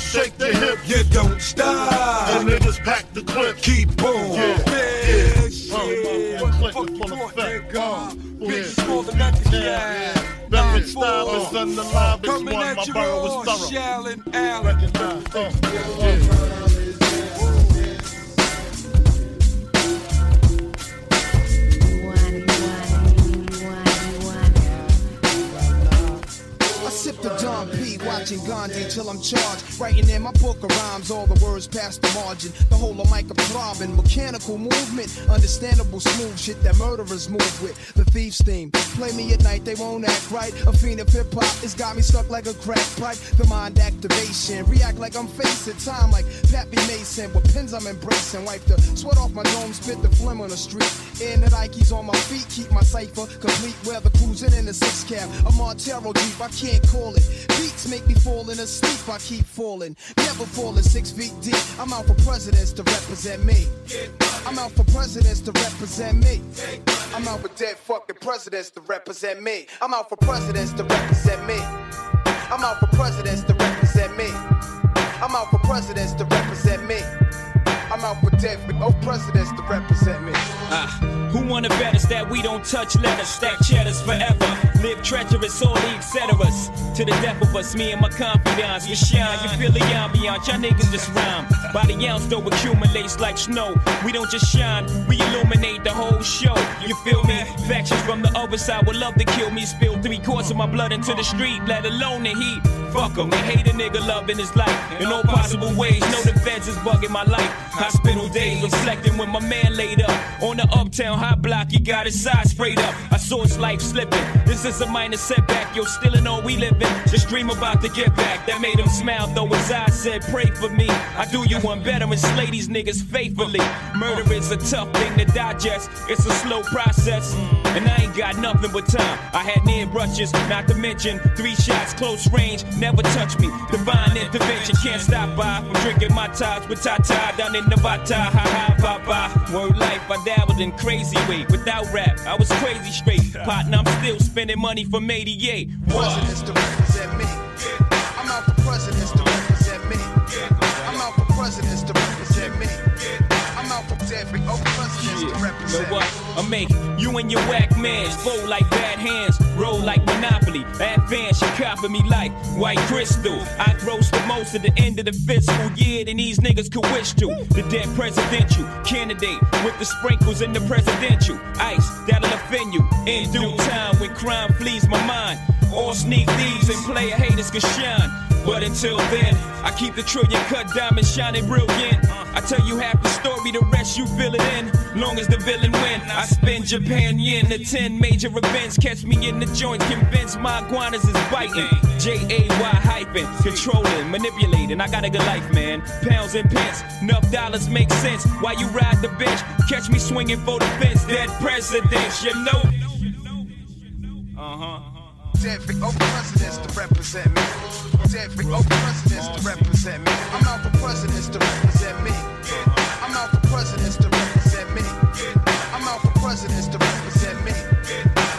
shake your hips. You don't stop. And niggas pack the clip. Keep on. Yeah. Yeah. Click is full of effect. Bitch, more than nothing, yeah. Beverage style is on the live. It's one. Coming My at you borough all, is thorough. Shallon Allen. Recognize. Uh, yeah. I the Dom P, watching Gandhi till I'm charged. Writing in my book of rhymes, all the words past the margin. The whole of Micah throbbing, mechanical movement, understandable smooth shit that murderers move with. The thief's theme. Play me at night, they won't act right. A fiend of hip hop, it's got me stuck like a crack pipe. The mind activation, react like I'm facing time like Pappy Mason. With pins I'm embracing, wipe the sweat off my dome, spit the phlegm on the street. In the Nikes on my feet, keep my cipher complete. Weather cruising in the six cab, a Montero Jeep, I can't call it. Beats make me fall in asleep, I keep falling. Never falling six feet deep. I'm out for presidents to represent me. I'm out for presidents to represent me. I'm out for dead fucking presidents to represent me. I'm out for presidents to represent me. I'm out for presidents to represent me. I'm out for presidents to represent me. I'm out for dead oh presidents to represent me. Ah, who wanna bet us that we don't touch letters, stack cheddars forever? Live treacherous, all the etceteras. To the death of us, me and my confidants. We shine, you feel the ambiance, y'all niggas just rhyme. By the ounce, though, accumulates like snow. We don't just shine, we illuminate the whole show. You feel me? Factions from the other side would love to kill me. Spill three quarts of my blood into the street, let alone the heat. Fuck 'em, they hate a nigga loving his life in all possible ways. The feds is bugging my life. Hospital days, reflecting when my man laid up on the uptown high block. He got his side sprayed up. I saw his life slipping. This is a minor setback. Yo, still in all we living. Just dream about to get back. That made him smile, though his eyes said, Pray for me. I do you one better and slay these niggas faithfully. Murder is a tough thing to digest. It's a slow process. And I ain't got nothing but time. I had near brushes, not to mention three shots, close range, never touch me. Divine intervention can't stop by from drinking my ties with Tata down in Nevada. Ha ha, bye bye. Word life, I dabbled in crazy way. Without rap, I was crazy straight. Partner, I'm still spending money from 88. Presidents to represent me. I'm out for presidents to represent me. I'm out for presidents to represent me. I'm out for oh to Know what? I make you and your whack mans fold like bad hands, roll like Monopoly. Advance, you copy me like white crystal. I gross the most at the end of the fiscal year than these niggas could wish to. The dead presidential candidate with the sprinkles in the presidential ice that'll offend you in due time when crime flees my mind. All sneak thieves and player haters can shine. But until then, I keep the trillion cut diamond shining brilliant. I tell you half the story, the rest you fill it in. Long as the villain win, I spend Japan yen to 10 major events. Catch me in the joint, convinced my iguanas is biting. J A Y hyphen, controlling, manipulating. I got a good life, man. Pounds and pence, enough dollars make sense. Why you ride the bench, catch me swinging for the fence. Dead presidents, you know. Uh huh. Dead for over presidents to represent me. Dead for over presidents to represent me. I'm out for presidents to represent me. I'm out for presidents to represent me. I'm out for presidents to represent me.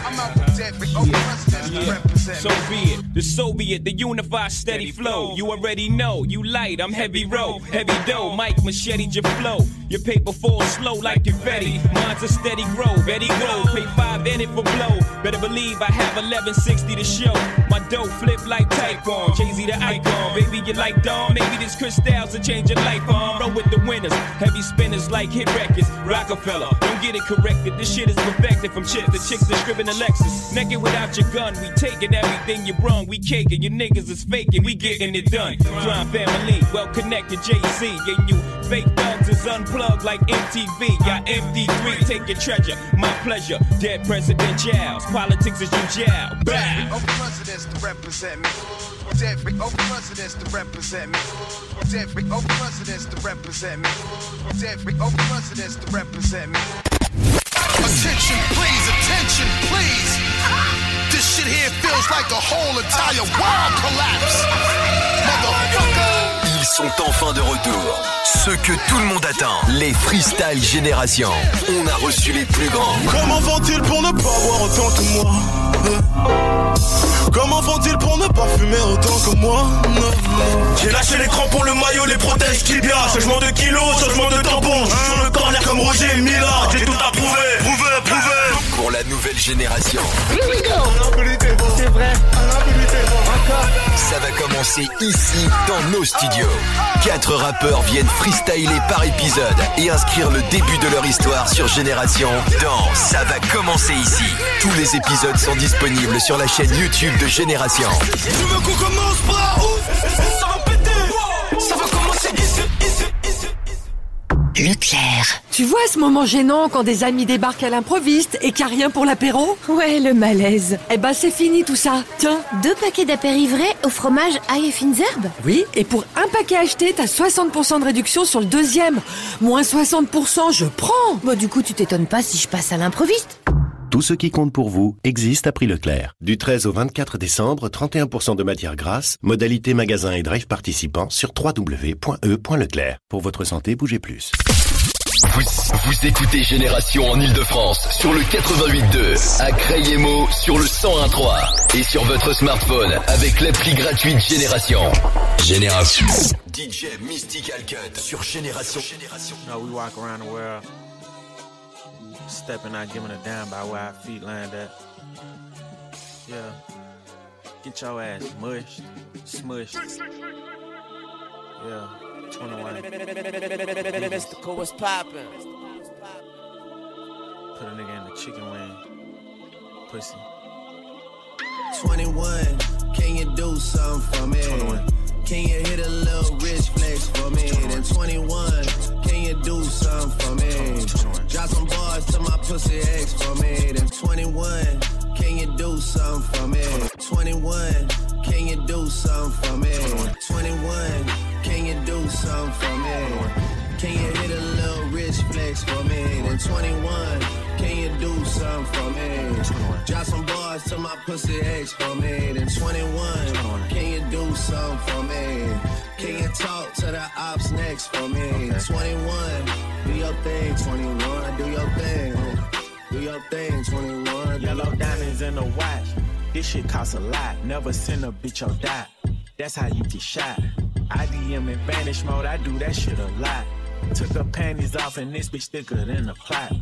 I'm out for dead for presidents me. So be it. The Soviet, the unified steady flow. You already know. You light, I'm heavy row. Heavy dough, Mike machete your flow. Your paper falls slow like confetti. Mine's a steady grow. Betty grow. Pay five in it for blow. Better believe I have 1160 to show. My dough flip like Tycoon, Jay-Z the icon. Baby, you like Dawn. Maybe this crystals will change your life on. Roll with the winners. Heavy spinners like hit records. Rockefeller. Don't get it corrected. This shit is perfected from chicks to chicks that scribbing a Lexus. Naked without your gun. We taking everything you brung. We caking. Your niggas is faking. We getting it done. Crime family. Well connected. Jay-Z. And you fake thugs is unplugged like MTV. Y'all MD3. Take your treasure. My pleasure. Dead president jowls. Politics is you jowl. Dead Bow. for over presidents to represent me. Dead for over presidents to represent me. Dead for over presidents to represent me. Dead for over presidents to represent me. Attention, please, attention, please. This shit here feels like the whole entire world collapse. Motherfucker. Ils sont enfin de retour. Ceux que tout le monde attend. Les Freestyle Génération. On a reçu les plus grands. Comment font-ils pour ne pas boire autant que moi? Euh. Comment font-ils pour ne pas fumer autant que moi? Non. J'ai lâché l'écran pour le maillot, les protèges tibia Changement de kilos, changement de tampon Je suis Sur le corner comme Roger Mila J'ai tout approuvé, prouvé, prouvé Pour la nouvelle génération. C'est vrai, Ça va commencer ici, dans nos studios. Quatre rappeurs viennent freestyler par épisode et inscrire le début de leur histoire sur Génération dans Ça va commencer ici. Tous les épisodes sont disponibles sur la chaîne YouTube de Génération. Tu veux qu'on commence par où Ça va péter Ça va commencer ici Leclerc. Tu vois ce moment gênant quand des amis débarquent à l'improviste et qu'il n'y a rien pour l'apéro? Ouais, le malaise. Eh ben c'est fini tout ça. Tiens. Deux paquets d'apérivrés au fromage ail et fines herbes? Oui, et pour un paquet acheté, t'as 60% de réduction sur le deuxième. Moins 60%, je prends. Bah du coup, tu t'étonnes pas si je passe à l'improviste. Tout ce qui compte pour vous existe à prix Leclerc. Du 13 au 24 décembre, 31% de matière grasse, modalité magasin et drive participants sur www.e.leclerc. Pour votre santé, bougez plus. Vous, vous écoutez Génération en Ile-de-France sur le 88.2, à Crayemo sur le 101.3 et sur votre smartphone avec l'appli gratuite Génération. Génération. DJ Mystical Cut sur Génération. Génération. We walk around the world, stepping out, giving a damn by where our feet land at. Yeah. Get your ass mushed, smushed. Yeah. 21. Mystical, what's poppin'? Put a nigga in the chicken wing. Pussy. 21, can you do something for me? 21. Can you hit a little rich flex for me? Then 21, can you do something for me? Drop some bars to my pussy ex for me. Then 21, can you do something for me? 21, can you do something for me? 21, can you do something for me? Can you hit a rich flex for me? Then 21, can you do something for me? Drop some bars to my pussy ex for me. Then 21, can you do something for me? Can you talk to the ops next for me? 21, do your thing, 21, do your thing. Do your thing, 21. Yellow diamonds in the watch. This shit costs a lot. Never send a bitch your dot. That's how you get shot. I DM in vanish mode. I do that shit a lot. Took her panties off and this bitch thicker than a plot.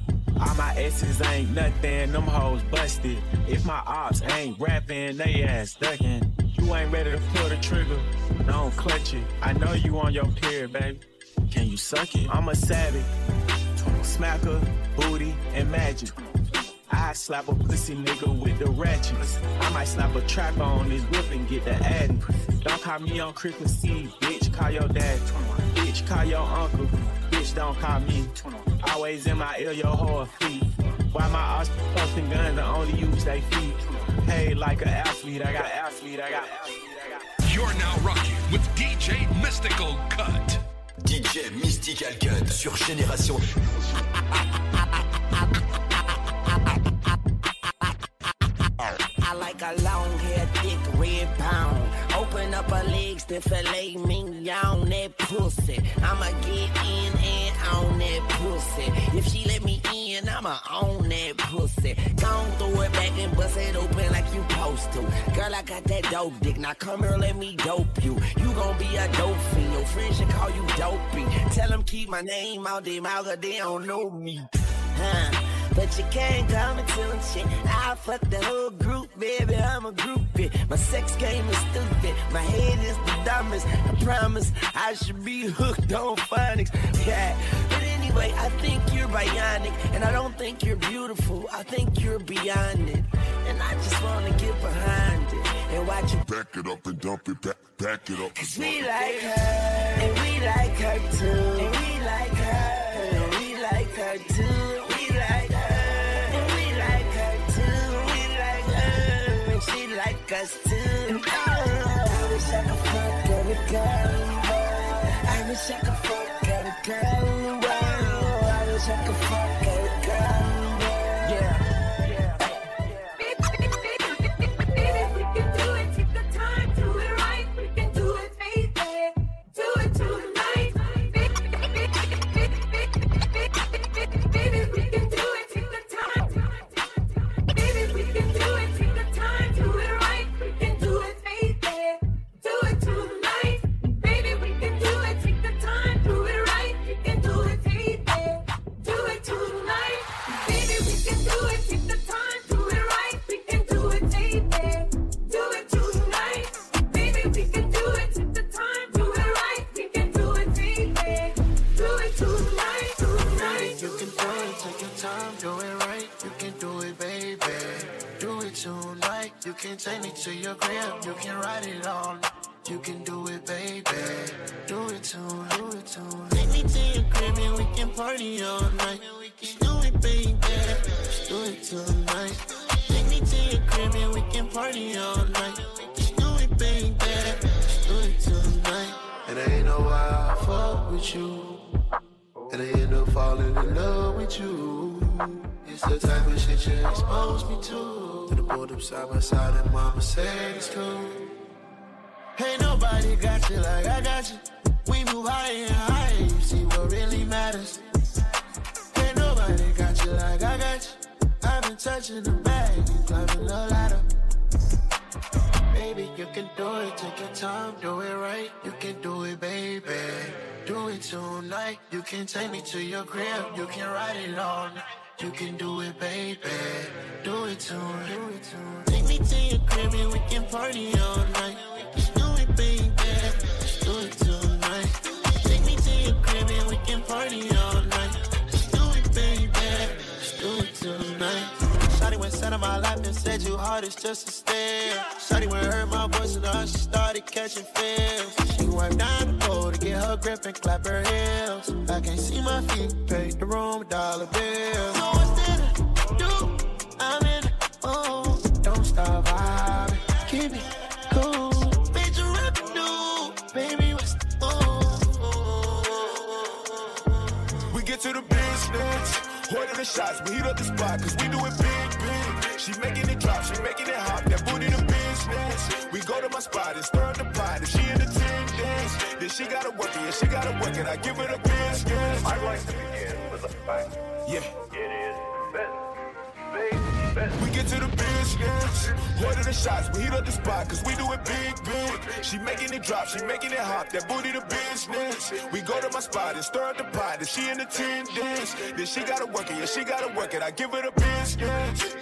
All my S's ain't nothing. Them hoes busted. If my ops ain't rapping, they ass ducking. You ain't ready to pull the trigger. Don't clutch it. I know you on your period, baby. Can you suck it? I'm a savage. Smacker, booty, and magic. I slap a pussy nigga with the ratchets. I might slap a trapper on his whip and get the addy. Don't call me on Christmas Eve, bitch. Call your dad. Bitch, call your uncle. Bitch, don't call me. Always in my ear, your whole feet. Why my ops posting guns? I only use they feet. Hey, like an athlete, I got athlete, I got You're now rocking with DJ Mystical Cut. DJ Mystical Cut sur Génération. I like a long hair, thick red pound. Open up her legs, then fillet me on that pussy. I'ma get in and on that pussy. If she let me in, I'ma own that pussy. Gon' throw it back and bust it open like you supposed to. Girl, I got that dope dick. Now come here, let me dope you. You gon' be a dope fiend. Your friends should call you dopey. Tell them keep my name out their mouth, they don't know me. Huh. But you can't call me till shit. I fuck the whole group, baby. I'm a groupie. My sex game is stupid. My head is the dumbest. I promise I should be hooked on phonics. Yeah. But anyway, I think you're bionic. And I don't think you're beautiful. I think you're beyond it. And I just wanna get behind it. And watch you Back it up and dump it back, back it up. Cause we like her, and we like her too. And we like her, and we like her too. Like us. Oh, I wish I could fuck every girl. I wish I could can take me to your crib. You can ride it night. You can do it, baby. Do it tonight, do it tonight. Take me to your crib and we can party all night. Do it, baby. Do it tonight. Take me to your crib and we can party all night. Do it, baby. Do it tonight. And I ain't no why I fuck with you. And I end up falling in love with you. It's the type of shit you expose me to. To the up side by side and mama said it's true. Ain't nobody got you like I got you. We move higher and higher, you see what really matters. Ain't nobody got you like I got you. I've been touching the bag, you climbing the ladder. Baby, you can do it, take your time, do it right. You can do it, baby. Do it tonight. You can take me to your crib, you can ride it all night. You can do it, baby. Do it it tonight. Take me to your crib and we can party all night. Just do it, baby. Just do it tonight. Take me to your crib and we can party all night. My lap and said you is just a stare. Shotty went heard my voice and all she started catching feels. She down the pole to get her grip and clap her heels. I can't see my feet, paid the room with dollar bills. So what's there to do? I'm in it, oh, don't stop vibing, keep it cool. Major revenue, baby, what's the We get to the business. Order the shots, we heat up the spot, cause we do it big. She making it drop, she making it hot, that booty the business. We go to my spot and stir up the pot, if she in attendance, then she gotta work it, yeah, she gotta work it, I give her the business. I'd like to begin with a fact. Yeah. It is business. We get to the business. Order the shots, we heat up the spot, cause we do it big, big. She making it drop, she making it hot, that booty the business. We go to my spot and stir up the pot, if she in attendance, then she gotta work it, yeah, she gotta work it, I give her the business.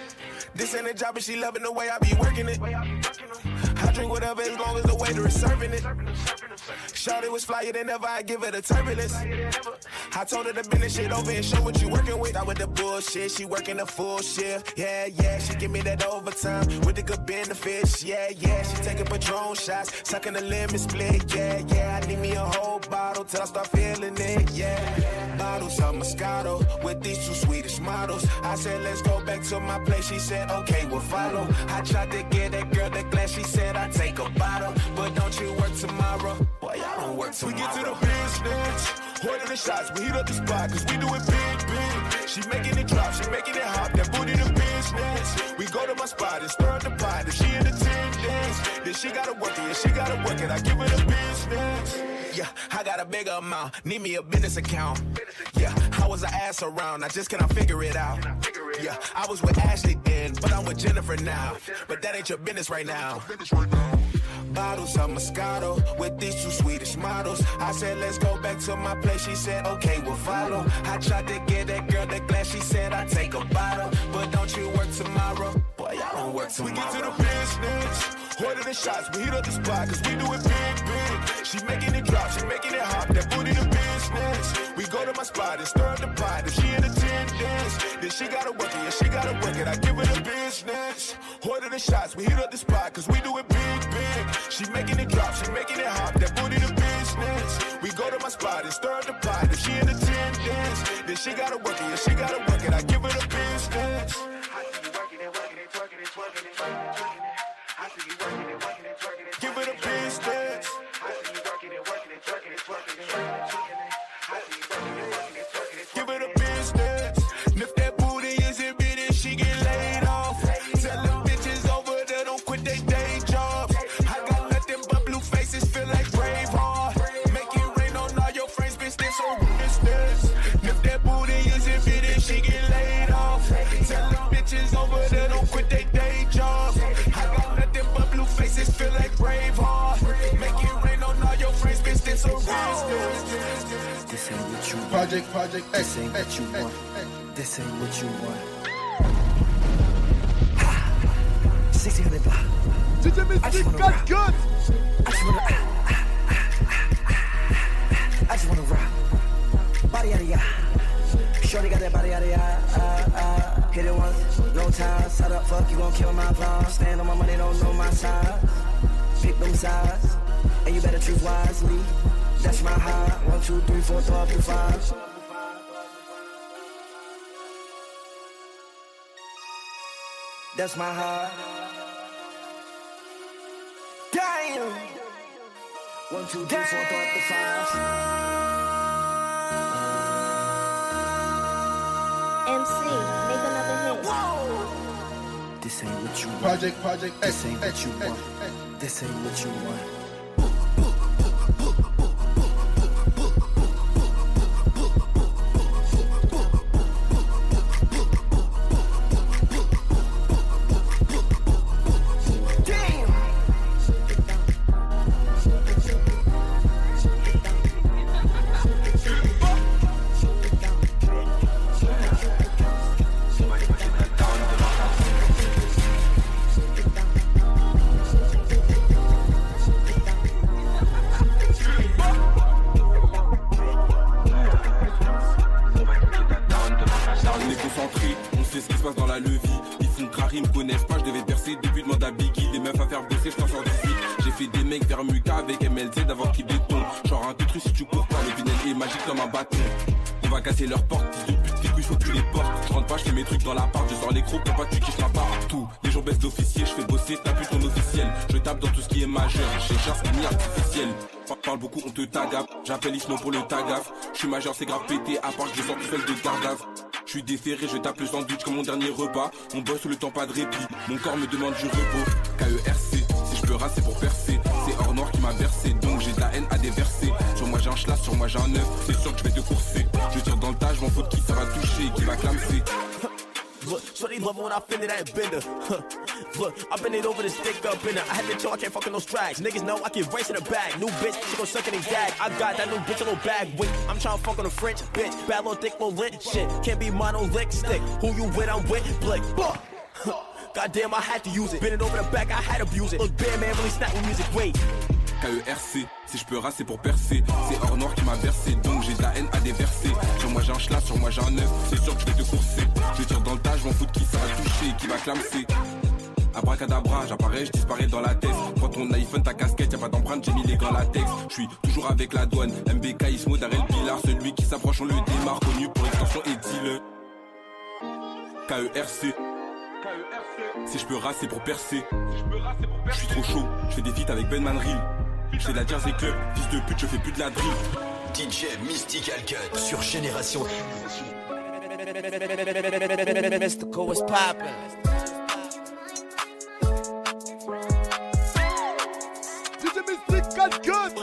This ain't a job, but she loving the way I be working it. Drink whatever as long as the waiter is serving it. Shawty was flyer than ever, I give her the turbulence. I told her to bend this shit over and show what you working with. Not with the bullshit, she working the full shift. Yeah, yeah, she give me that overtime with the good benefits. Yeah, yeah, she taking Patron shots, sucking the lemon split. Yeah, yeah, I need me a whole bottle till I start feeling it. Yeah, bottles of Moscato with these two Swedish models. I said, let's go back to my place. She said, okay, we'll follow. I tried to get that girl the glass. She said, I take a bottle, but don't you work tomorrow? Boy, y'all don't work tomorrow. We get to the business. Order the shots, we heat up the spot, cause we do it big, big. She making it drop, she making it hot, that booty the business. We go to my spot and stir up the pot, if she in attendance, then she gotta work it, yeah, she gotta work it. I give it a business. Yeah, I got a bigger amount. Need me a business account. Yeah, I was an ass around. I just cannot figure it out. Yeah, I was with Ashley then, but I'm with Jennifer now. But that ain't your business right now. Bottles of Moscato with these two Swedish models. I said, let's go back to my place. She said, okay, we'll follow. I tried to get that girl the glass. She said, I take a bottle. But don't you work tomorrow? Boy, I don't work tomorrow. We get to the business. Order the shots, we heat up the spot, cause we do it big, big. She making it drop, she making it hop, that booty the business. We go to my spot and stir up the pot. If she in attendance, then she gotta work it, yeah, she gotta work it. I give her the business. Order the shots, we hit up the spot, cause we do it big, big. She making it drop, she making it hop, that booty the business. We go to my spot and stir up the pot. If she in attendance, then she gotta work it, yeah, she gotta Project, project, This ain't what you want. This ain't what you want. 1600 block. DJ I just wanna got good. I just wanna. I just wanna rock. Body out of ya. Shorty got that body out of ya. Uh, uh, hit it once, no time. Set up, fuck, you gon' kill my vibe. Stand on my money, don't know my size. Pick them sides, and you better choose wisely. That's my high. One, two, three, four, throw up to five. That's my high. Damn. One, two, three, four, throw up to five. MC, make another hit. This ain't what you want. Project, project, This ain't what you want. This ain't what you want. Isno pour le tagaf. Je suis majeur, c'est grave pété, à part que sors tout seul de gardave. Je suis déféré, je tape le sandwich comme mon dernier repas. On bosse le temps, pas de répit. Mon corps me demande du repos. KERC, si je peux raser pour percer. C'est hors noir qui m'a versé, donc j'ai de la haine à déverser. Sur moi j'ai un schlass, sur moi j'ai un œuf. C'est sûr que je vais te courser. Je tire dans le tas, je m'en fous de qui ça va toucher, qui va clamser. Shorty love when I it that bender. Look, I bend it over the stick up in her. I had to chill, I can't fucking no strags. Niggas know I get race in the bag. New bitch, she gon' suck it and gag. I got that new bitch in no bag. Wait, I'm tryna fuck on a French bitch. Bad little thick, little lit shit. Can't be monolithic stick. Who you with? I'm with Blick. Goddamn, I had to use it. Bend it over the back, I had to abuse it. Look, bad man really snap with music. Wait. KERC, si je peux raser pour percer. C'est hors noir qui m'a versé, donc j'ai de la haine à déverser. Sur moi j'ai un schlass, sur moi j'ai un œuf. C'est sûr que je vais te courser. Je tire dans le tas, je m'en fous de qui ça va toucher, qui. Abracadabra, j'apparais, je disparais dans la tête. Quand ton iPhone, ta casquette, y'a pas d'empreinte, j'ai mis les gants latex. Je suis toujours avec la douane. MBK, Ismo, Darel Pilar, celui qui s'approche, on le démarre. Connu pour extension et dealer. KERC. Si je peux raser pour percer. Je suis trop chaud, je fais des feats avec Ben Manril. Je fais de la Jersey Club, fils de pute, je fais plus de la drill. DJ Mystical Cut sur Génération. Good.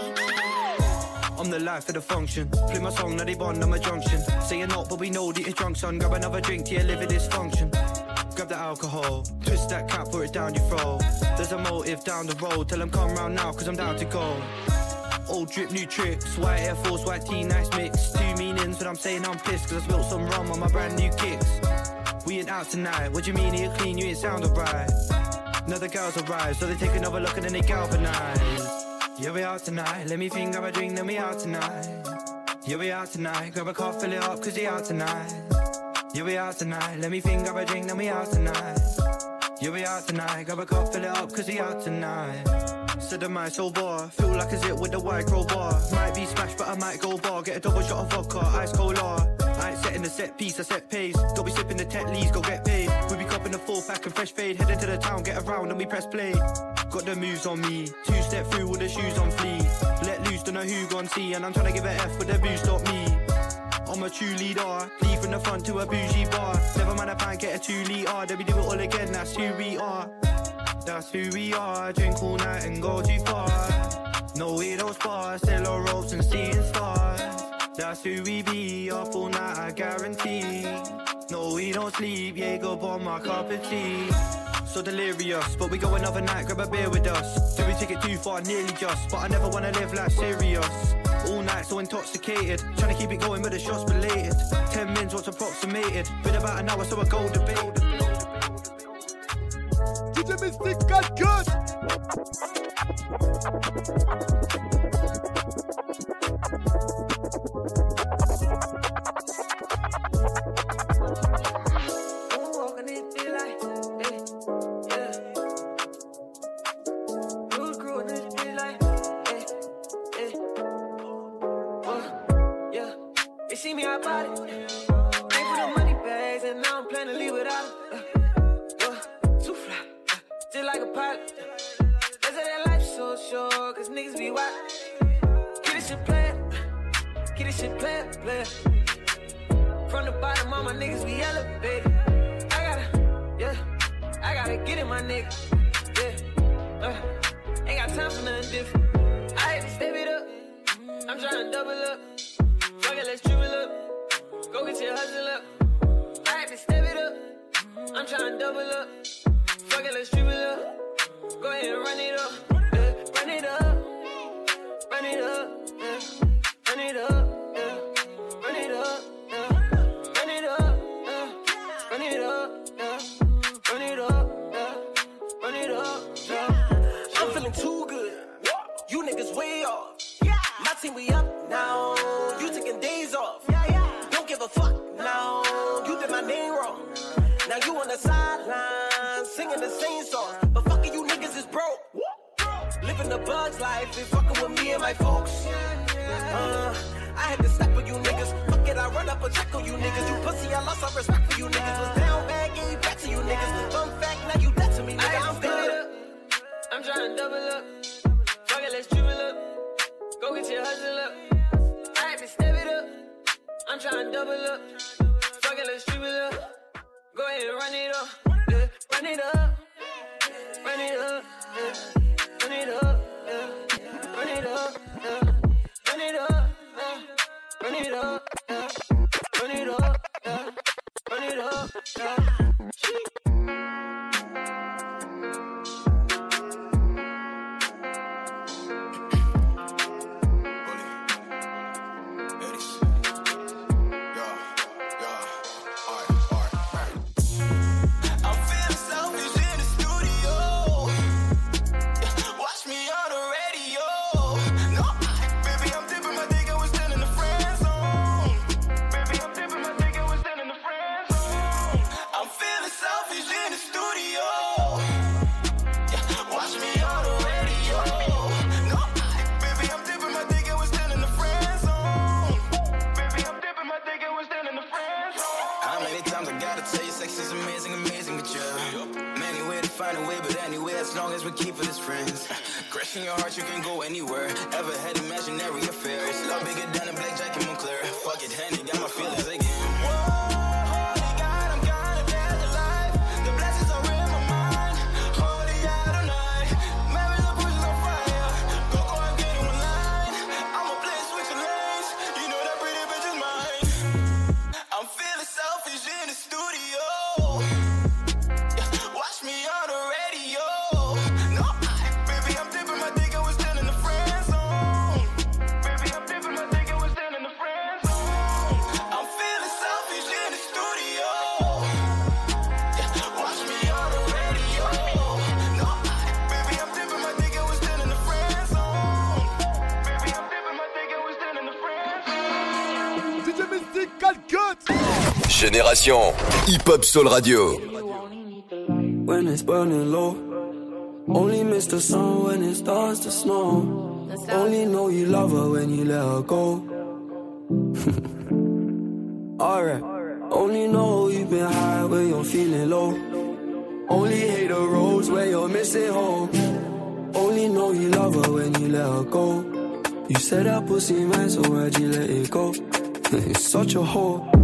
I'm the life of the function. Play my song, now they bond on my junction. Say you're not, but we know that you're drunk, son. Grab another drink to your liver dysfunction. Grab the alcohol, twist that cap, put it down your throat. There's a motive down the road. Tell them come round now, cause I'm down to go. Old drip, new tricks. White Air Force, white tee, nice mix. Two meanings when I'm saying I'm pissed, cause I spilled some rum on my brand new kicks. We ain't out tonight. What you mean you're clean? You ain't sound right. Another girls arrive, so they take another look and then they galvanize. Yeah, we out tonight. Let me think, grab a drink, then we out tonight. Yeah, we out tonight. Grab a cup, fill it up, cause we out tonight. Yeah, we out tonight. Let me think, grab a drink, then we out tonight. Yeah, we out tonight. Grab a cup, fill it up, cause we out tonight. Said the mic so bar, feel like a zit with the white crowbar. Might be smashed, but I might go bar. Get a double shot of vodka, ice cola. Ah. I ain't setting the set piece, I set pace. Don't be sipping the Tetleys, go get paid. Copping four pack and fresh fade. Heading to the town, get around and we press play. Got the moves on me, two step through with the shoes on fleek. Let loose, don't know who gon' see, and I'm trying to give a F with the boost, stop me. I'm a true leader, leave from the front to a bougie bar. Never mind if I get a two litre, then we do it all again, that's who we are. That's who we are, drink all night and go too far. No, we don't spar, sell our ropes and seeing stars. That's who we be, up all night, I guarantee. No, we don't sleep, yeah, go bomb my cup of tea. So delirious, but we go another night, grab a beer with us. Do we take it too far, nearly just, but I never wanna live like serious. All night so intoxicated, trying to keep it going, but the shots belated. Ten mins, what's approximated? Been about an hour, so I go debate. DJ Mystic got good. Keep it as friends. Crushing your heart, you can go anywhere. Ever had imaginary affairs? Love bigger than a blackjack in Montclair. Fuck it, Henny, got my feelings génération. Hip Hop Soul Radio. When it's burning low. Only miss the sun when it starts to snow. Only know you love her when you let her go. Alright. Only know you've been high when you're feeling low. Only hate the roads where you're missing home. Only know you love her when you let her go. You said that pussy man, so why'd you let it go? it's such a whore.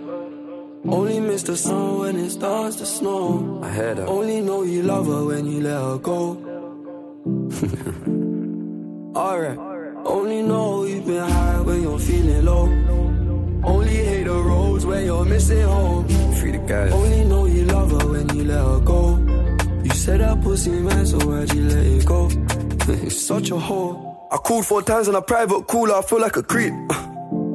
Only miss the sun when it starts to snow. I heard her. Only know you love her when you let her go. Alright. Only know you've been high when you're feeling low. Only hate the roads when you're missing home. Free the guys. Only know you love her when you let her go. You said that pussy man, so why'd you let it go? it's such a whore. I called four times on a private cooler, I feel like a creep.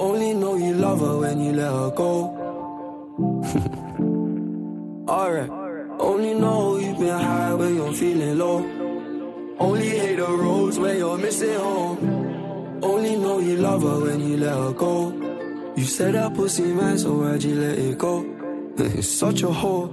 Only know you love her when you let her go. Alright. Only know you've been high when you're feeling low. Only hate the roads where you're missing home. Only know you love her when you let her go. You said that pussy man, so why'd you let it go? it's such a whore.